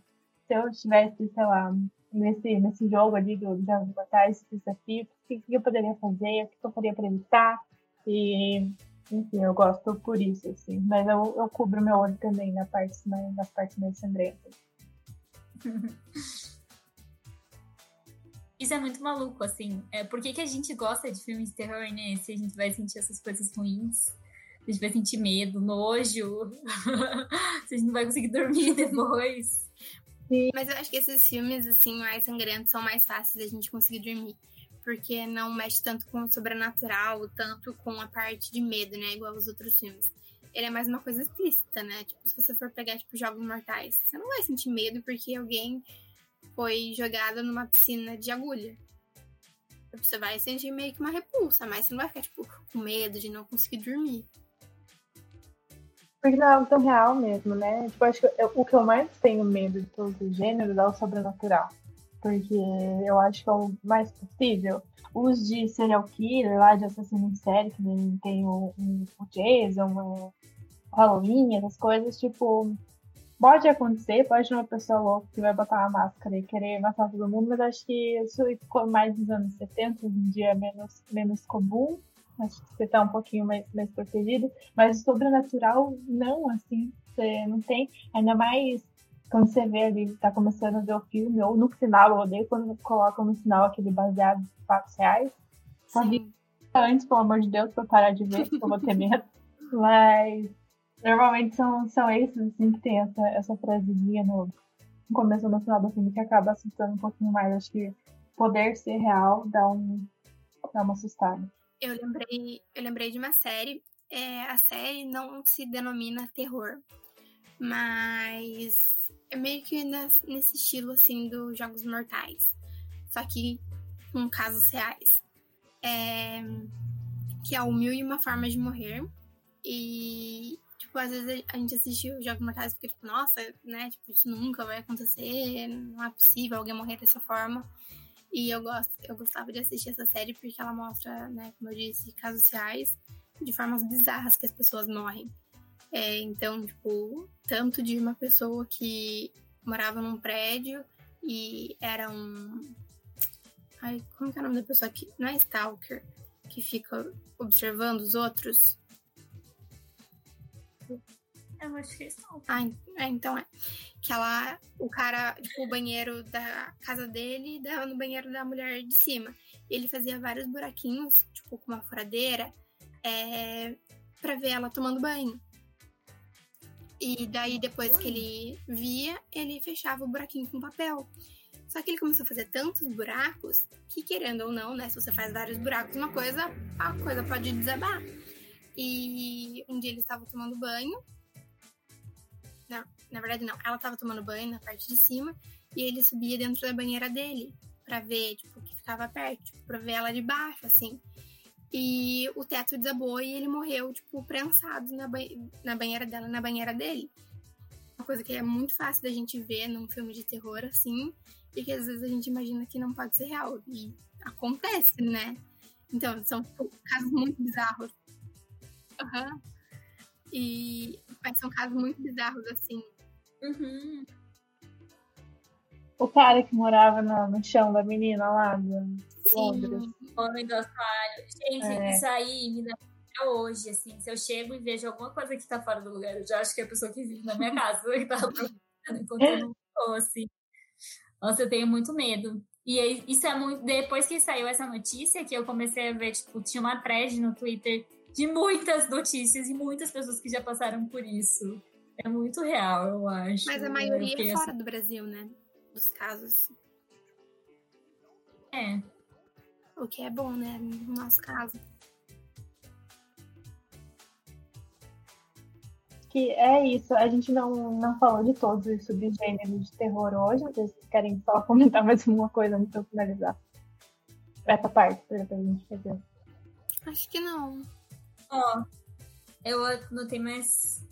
se eu estivesse, sei lá, nesse, nesse jogo ali do Jogos Mortais, esse desafio, o que, que eu poderia fazer, o que eu faria para evitar, e enfim, eu gosto por isso, assim, mas eu, eu cubro meu olho também na parte, nas partes mais sangrentas. Isso é muito maluco, assim. É, por que, que a gente gosta de filmes de terror, né? Se a gente vai sentir essas coisas ruins, a gente vai sentir medo, nojo, se a gente não vai conseguir dormir depois. Mas eu acho que esses filmes, assim, mais sangrentos são mais fáceis da gente conseguir dormir. Porque não mexe tanto com o sobrenatural, tanto com a parte de medo, né? Igual os outros filmes. Ele é mais uma coisa explícita, né? Tipo, se você for pegar, tipo, Jogos Mortais, você não vai sentir medo porque alguém foi jogada numa piscina de agulha. Você vai sentir meio que uma repulsa, mas você não vai ficar, tipo, com medo de não conseguir dormir. Porque não é algo tão real mesmo, né? Tipo, acho que eu, o que eu mais tenho medo de todos os gêneros é o sobrenatural. Porque eu acho que é o mais possível. Os de serial killer, lá de assassino em série, que tem o, o Jason, o Halloween, essas coisas, tipo, Pode acontecer, pode ter uma pessoa louca que vai botar uma máscara e querer matar todo mundo, mas acho que isso ficou mais nos anos 70, hoje em dia é menos, menos comum. Acho que você tá um pouquinho mais, mais protegido. Mas o sobrenatural, não, assim, você não tem. Ainda mais quando você vê ali, tá começando a ver o filme, ou no final, eu odeio quando colocam no final aquele baseado em fatos reais. Sim. Antes, pelo amor de Deus, pra parar de ver, porque eu vou ter medo. Mas Normalmente são, são esses, assim, que tem essa, essa frasezinha no, no começo ou no final do filme que acaba assustando um pouquinho mais. Acho que poder ser real dá, um, dá uma assustada. Eu lembrei, eu lembrei de uma série. É, a série não se denomina terror, mas é meio que nesse estilo assim dos Jogos Mortais. Só que com casos reais. É, que é o Mil e Uma Formas de Morrer. E, tipo, às vezes a gente assiste o Jogos Mortais e fica tipo, nossa, né? Tipo, isso nunca vai acontecer, não é possível alguém morrer dessa forma. E eu gosto, eu gostava de assistir essa série porque ela mostra, né, como eu disse, casos reais de formas bizarras que as pessoas morrem. É, então, tipo, tanto de uma pessoa que morava num prédio e era um. Ai, como que é o nome da pessoa que. Não é Stalker, que fica observando os outros. Eu acho que é Stalker. Ah, é, então é. Que ela. O cara, tipo, o banheiro da casa dele dava no banheiro da mulher de cima. Ele fazia vários buraquinhos, tipo, com uma furadeira, é, pra ver ela tomando banho. E daí, depois que ele via, ele fechava o buraquinho com papel. Só que ele começou a fazer tantos buracos que, querendo ou não, né? Se você faz vários buracos uma coisa, a coisa pode desabar. E um dia ele estava tomando banho. Não, na verdade não. Ela estava tomando banho na parte de cima e ele subia dentro da banheira dele para ver, tipo, que ficava perto, tipo, pra ver ela de baixo, assim. E o teto desabou e ele morreu, tipo, prensado na, ba na banheira dela, na banheira dele. Uma coisa que é muito fácil da gente ver num filme de terror, assim, e que às vezes a gente imagina que não pode ser real. E acontece, né? Então, são tipo, casos muito bizarros. Uhum. E mas são casos muito bizarros, assim. Uhum. O cara que morava no, no chão da menina lá Londres. Homem do assoalho. Gente, É. isso aí me dá até hoje, assim. Se eu chego e vejo alguma coisa que tá fora do lugar, eu já acho que é a pessoa que vive na minha casa que tava procurando enquanto eu não tô, assim. Nossa, eu tenho muito medo. E aí, isso é muito. Depois que saiu essa notícia, que eu comecei a ver, tipo, tinha uma thread no Twitter de muitas notícias e muitas pessoas que já passaram por isso. É muito real, eu acho. Mas a maioria é fora do Brasil, né? Dos casos. assim, É. O que é bom, né? No nosso caso. Que é isso, a gente não, não falou de todos os subgêneros de terror hoje. Vocês querem só comentar mais alguma coisa antes de eu finalizar? Essa parte, pra gente fazer. Acho que não. Ó, eu anotei mais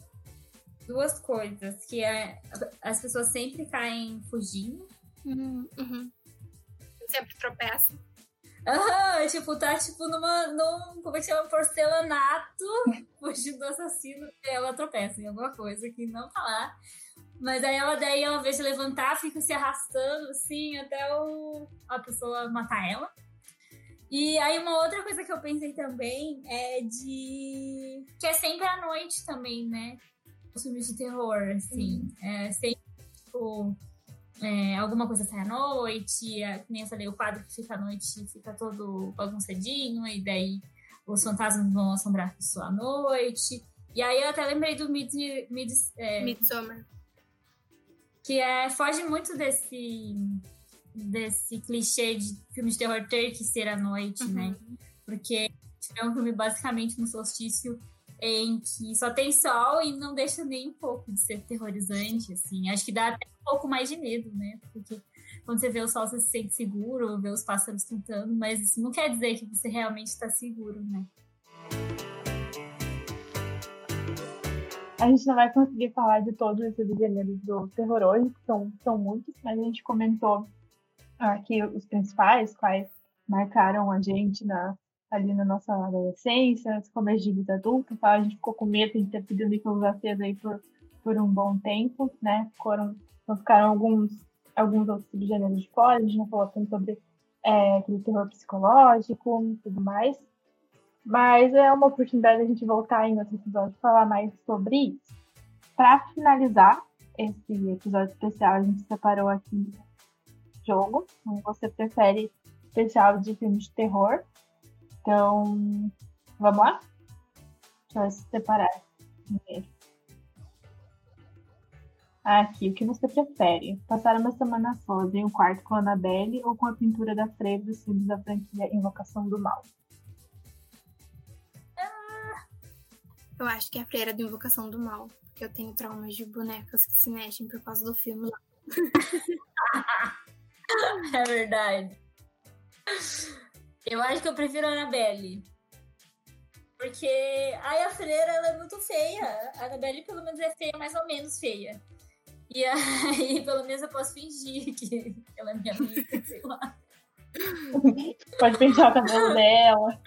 duas coisas, que é as pessoas sempre caem fugindo. Uhum, uhum. Sempre tropeça. Aham, tipo, tá tipo numa. Num, como é que chama? Porcelanato, fugindo do assassino, ela tropeça em alguma coisa que não tá lá. Mas aí ela daí, invés de levantar, fica se arrastando assim até o, a pessoa matar ela. E aí uma outra coisa que eu pensei também é de. que é sempre à noite também, né? Os filmes de terror, assim. É sempre, tipo. É, alguma coisa sai à noite, é, que nem eu falei, o quadro que fica à noite fica todo bagunçadinho, e daí os fantasmas vão assombrar a pessoa à noite. E aí eu até lembrei do Mid, Mid, é, Midsommar. que é, foge muito desse, desse clichê de filme de terror ter que ser à noite, Uhum. né? Porque é um filme basicamente no solstício em que só tem sol e não deixa nem um pouco de ser terrorizante, assim. Acho que dá até um pouco mais de medo, né? Porque quando você vê o sol, você se sente seguro, vê os pássaros cantando, mas isso não quer dizer que você realmente está seguro, né? A gente não vai conseguir falar de todos esses gêneros do terror hoje, que são, são muitos, mas a gente comentou aqui os principais, quais marcaram a gente na, ali na nossa adolescência, nos começo de vida adulta, tá? a gente ficou com medo de ter pedido aceso aí por, por um bom tempo, né? Foram, então ficaram alguns, alguns outros subgêneros de fora, a gente não falou tanto sobre é, aquele terror psicológico e tudo mais. Mas é uma oportunidade a gente voltar em outro episódio e falar mais sobre isso. Para finalizar esse episódio especial, a gente separou aqui jogo. Então, você prefere especial de filmes de terror. Então, vamos lá? Deixa eu separar primeiro. Aqui, o que você prefere? Passar uma semana sozinha em um quarto com a Annabelle ou com a pintura da freira dos filmes da franquia Invocação do Mal? Eu acho que é a freira do Invocação do Mal. Porque eu tenho traumas de bonecas que se mexem por causa do filme lá. É verdade. Eu acho que eu prefiro a Annabelle. Porque ai, a freira ela é muito feia. A Annabelle, pelo menos, é feia, mais ou menos feia. E aí, pelo menos, eu posso fingir que ela é minha amiga, sei lá. Pode pentear o cabelo dela.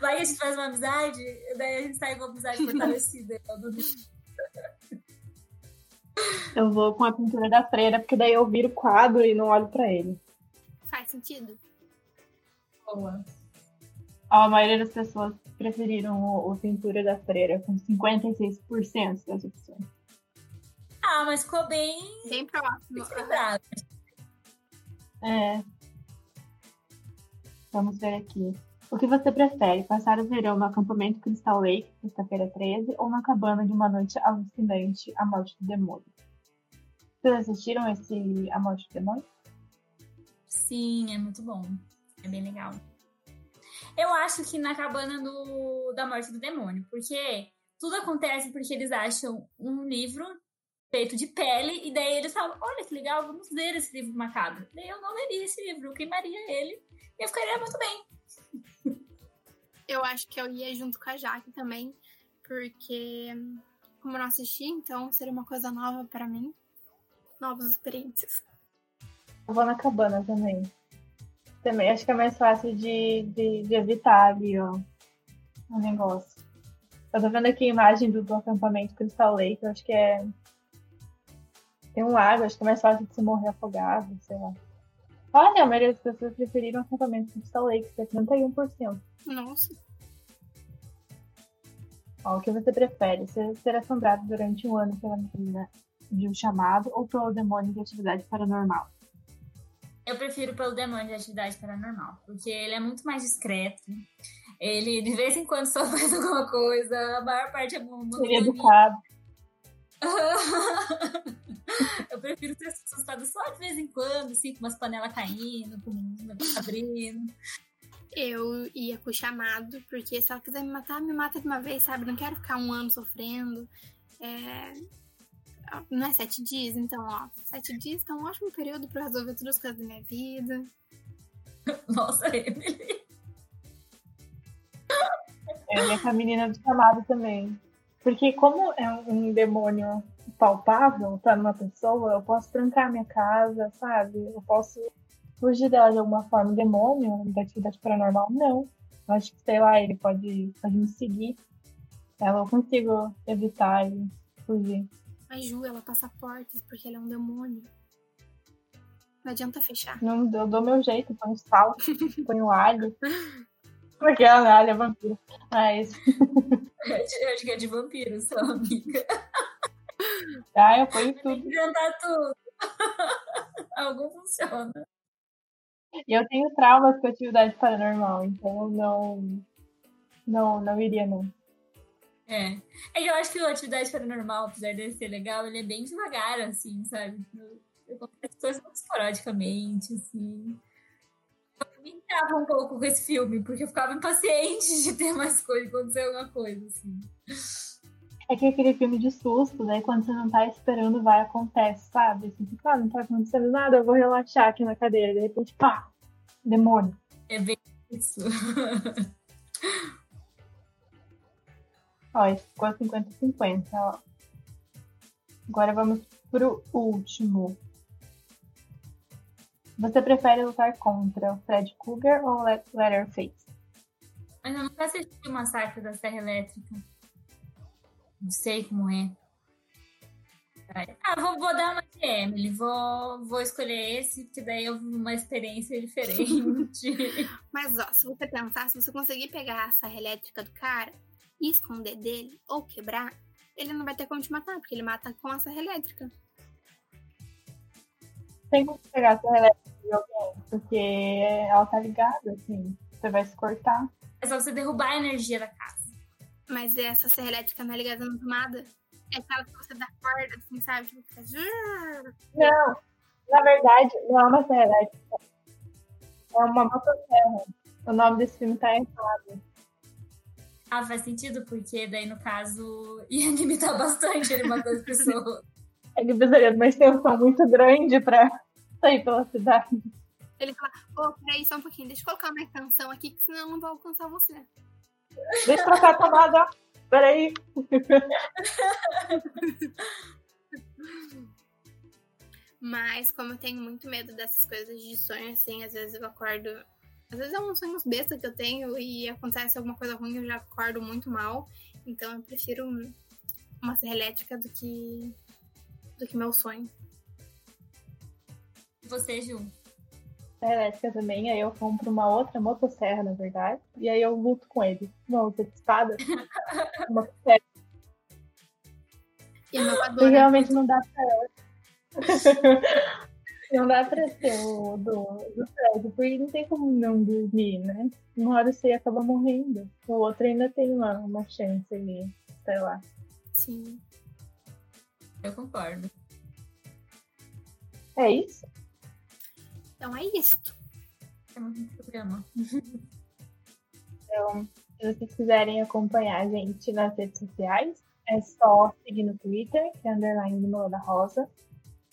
Vai que a gente faz uma amizade, daí a gente sai com uma amizade fortalecida. Eu vou com a pintura da freira, porque daí eu viro o quadro e não olho pra ele. Faz sentido? Boa. A maioria das pessoas preferiram o, o pintura da freira, com 56% das opções. Ah, mas ficou bem Bem próximo. É. Vamos ver aqui. O que você prefere? Passar o verão no acampamento Crystal Lake, sexta-feira 13, ou na cabana de uma noite alucinante, A Morte do Demônio? Vocês assistiram esse A Morte do Demônio? Sim, é muito bom. É bem legal. Eu acho que na cabana do, da morte do demônio, porque tudo acontece porque eles acham um livro feito de pele, e daí eles falam: Olha que legal, vamos ler esse livro macabro. Daí eu não leria esse livro, eu queimaria ele e eu ficaria muito bem. Eu acho que eu ia junto com a Jaque também, porque como eu não assisti, então seria uma coisa nova pra mim. Novas experiências. Eu vou na cabana também. Também acho que é mais fácil de, de, de evitar ali, ó, o negócio. Eu tô vendo aqui a imagem do, do acampamento Crystal Lake, eu acho que é. Tem um lago, acho que é mais fácil de se morrer afogado, sei lá. Olha, a maioria das pessoas preferiram o acampamento Crystal Lake, 71%. Nossa. Ó, o que você prefere? Ser, ser assombrado durante um ano pela menina de um chamado ou pelo demônio de atividade paranormal? Eu prefiro pelo demônio de atividade paranormal, porque ele é muito mais discreto. Ele de vez em quando só faz alguma coisa, a maior parte é Seria monotonia. educado. Eu prefiro ser assustada só de vez em quando, assim, com umas panelas caindo, com um negócio abrindo. Eu ia com o chamado, porque se ela quiser me matar, me mata de uma vez, sabe? Não quero ficar um ano sofrendo. É... Não é sete dias, então, ó. Sete dias tá um ótimo período pra eu resolver todas as coisas da minha vida. Nossa, Emily. Eu ia com a menina do chamado também. Porque como é um demônio palpável, tá numa pessoa, eu posso trancar minha casa, sabe? Eu posso fugir dela de alguma forma. Demônio da atividade paranormal, não. Eu acho que, sei lá, ele pode, pode me seguir. Ela eu consigo evitar e fugir. Ju, ela passa portas porque ela é um demônio. Não adianta fechar. Não, eu dou meu jeito, põe sal, põe alho. Porque a alho é vampiro. Mas, Eu acho que é de vampiro, sua amiga. ah, eu ponho tudo. Inventar tudo. Algum funciona. E eu tenho traumas com atividade paranormal, então eu não. Não, não iria, não. É. É que eu acho que o Atividade Paranormal, apesar dele ser legal, ele é bem devagar, assim, sabe? Acontece coisas muito esporadicamente, assim. Eu me irritava um pouco com esse filme, porque eu ficava impaciente de ter mais coisa, acontecer alguma coisa, assim. É que é aquele filme de susto, né? Quando você não tá esperando, vai, acontece, sabe? Assim, fica, ah, não tá acontecendo nada, eu vou relaxar aqui na cadeira. De repente, pá, demônio. É bem isso. Ó, ficou 50-50, ó. Agora vamos pro último. Você prefere lutar contra o Fred Krueger ou Le- Leatherface? Mas eu nunca assisti o Massacre da Serra Elétrica. Não sei como é. Ah, vou, vou dar uma de Emily. Vou, vou escolher esse, porque daí eu vi uma experiência diferente. Mas, ó, se você pensar, se você conseguir pegar a serra elétrica do cara e esconder dele ou quebrar, ele não vai ter como te matar, porque ele mata com a serra elétrica. Tem como pegar a serra elétrica de alguém, porque ela tá ligada, assim. Você vai se cortar. é só você derrubar a energia da casa. Mas essa serra elétrica não é ligada na tomada. É aquela que você dá corda, assim, sabe? Tipo, fica... Não, na verdade, não é uma serra elétrica. É uma motosserra. O nome desse filme tá errado. Ah, faz sentido, porque daí, no caso, ia limitar bastante ele matar as pessoas. Ele precisaria de uma extensão muito grande pra sair pela cidade. Ele fala, ô, peraí só um pouquinho, deixa eu colocar uma canção aqui, que senão eu não vou alcançar você. Deixa eu trocar a tomada. Peraí. Mas como eu tenho muito medo dessas coisas de sonho, assim, às vezes eu acordo. Às vezes é uns sonhos besta que eu tenho e acontece alguma coisa ruim eu já acordo muito mal. Então eu prefiro uma serra elétrica do que do que meu sonho. Você, Ju? Serra elétrica também, aí eu compro uma outra motosserra, na verdade, e aí eu luto com ele. Uma outra de espada, uma motosserra. E E realmente não dá pra. não dá pra ser o do, do prédio, porque não tem como não dormir, né? Uma hora você acaba morrendo. O outro ainda tem uma, uma chance ali, sei lá. Sim. Eu concordo. É isso? Então é isto. Temos um programa. Então, se vocês quiserem acompanhar a gente nas redes sociais, é só seguir no Twitter, que é underline Limonada Rosa,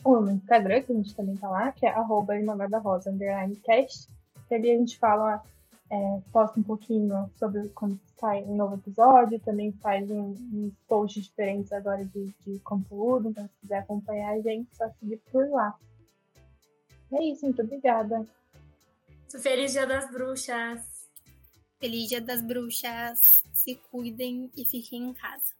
no Instagram, que a gente também tá lá, que é arroba Limonada Rosa, underline cast, que ali a gente fala, é, posta um pouquinho sobre quando sai um novo episódio, também faz um, uns posts diferentes agora de, de conteúdo, então se quiser acompanhar a gente, só seguir por lá. É isso, muito obrigada. Feliz Dia das Bruxas! Feliz Dia das Bruxas. Se cuidem e fiquem em casa.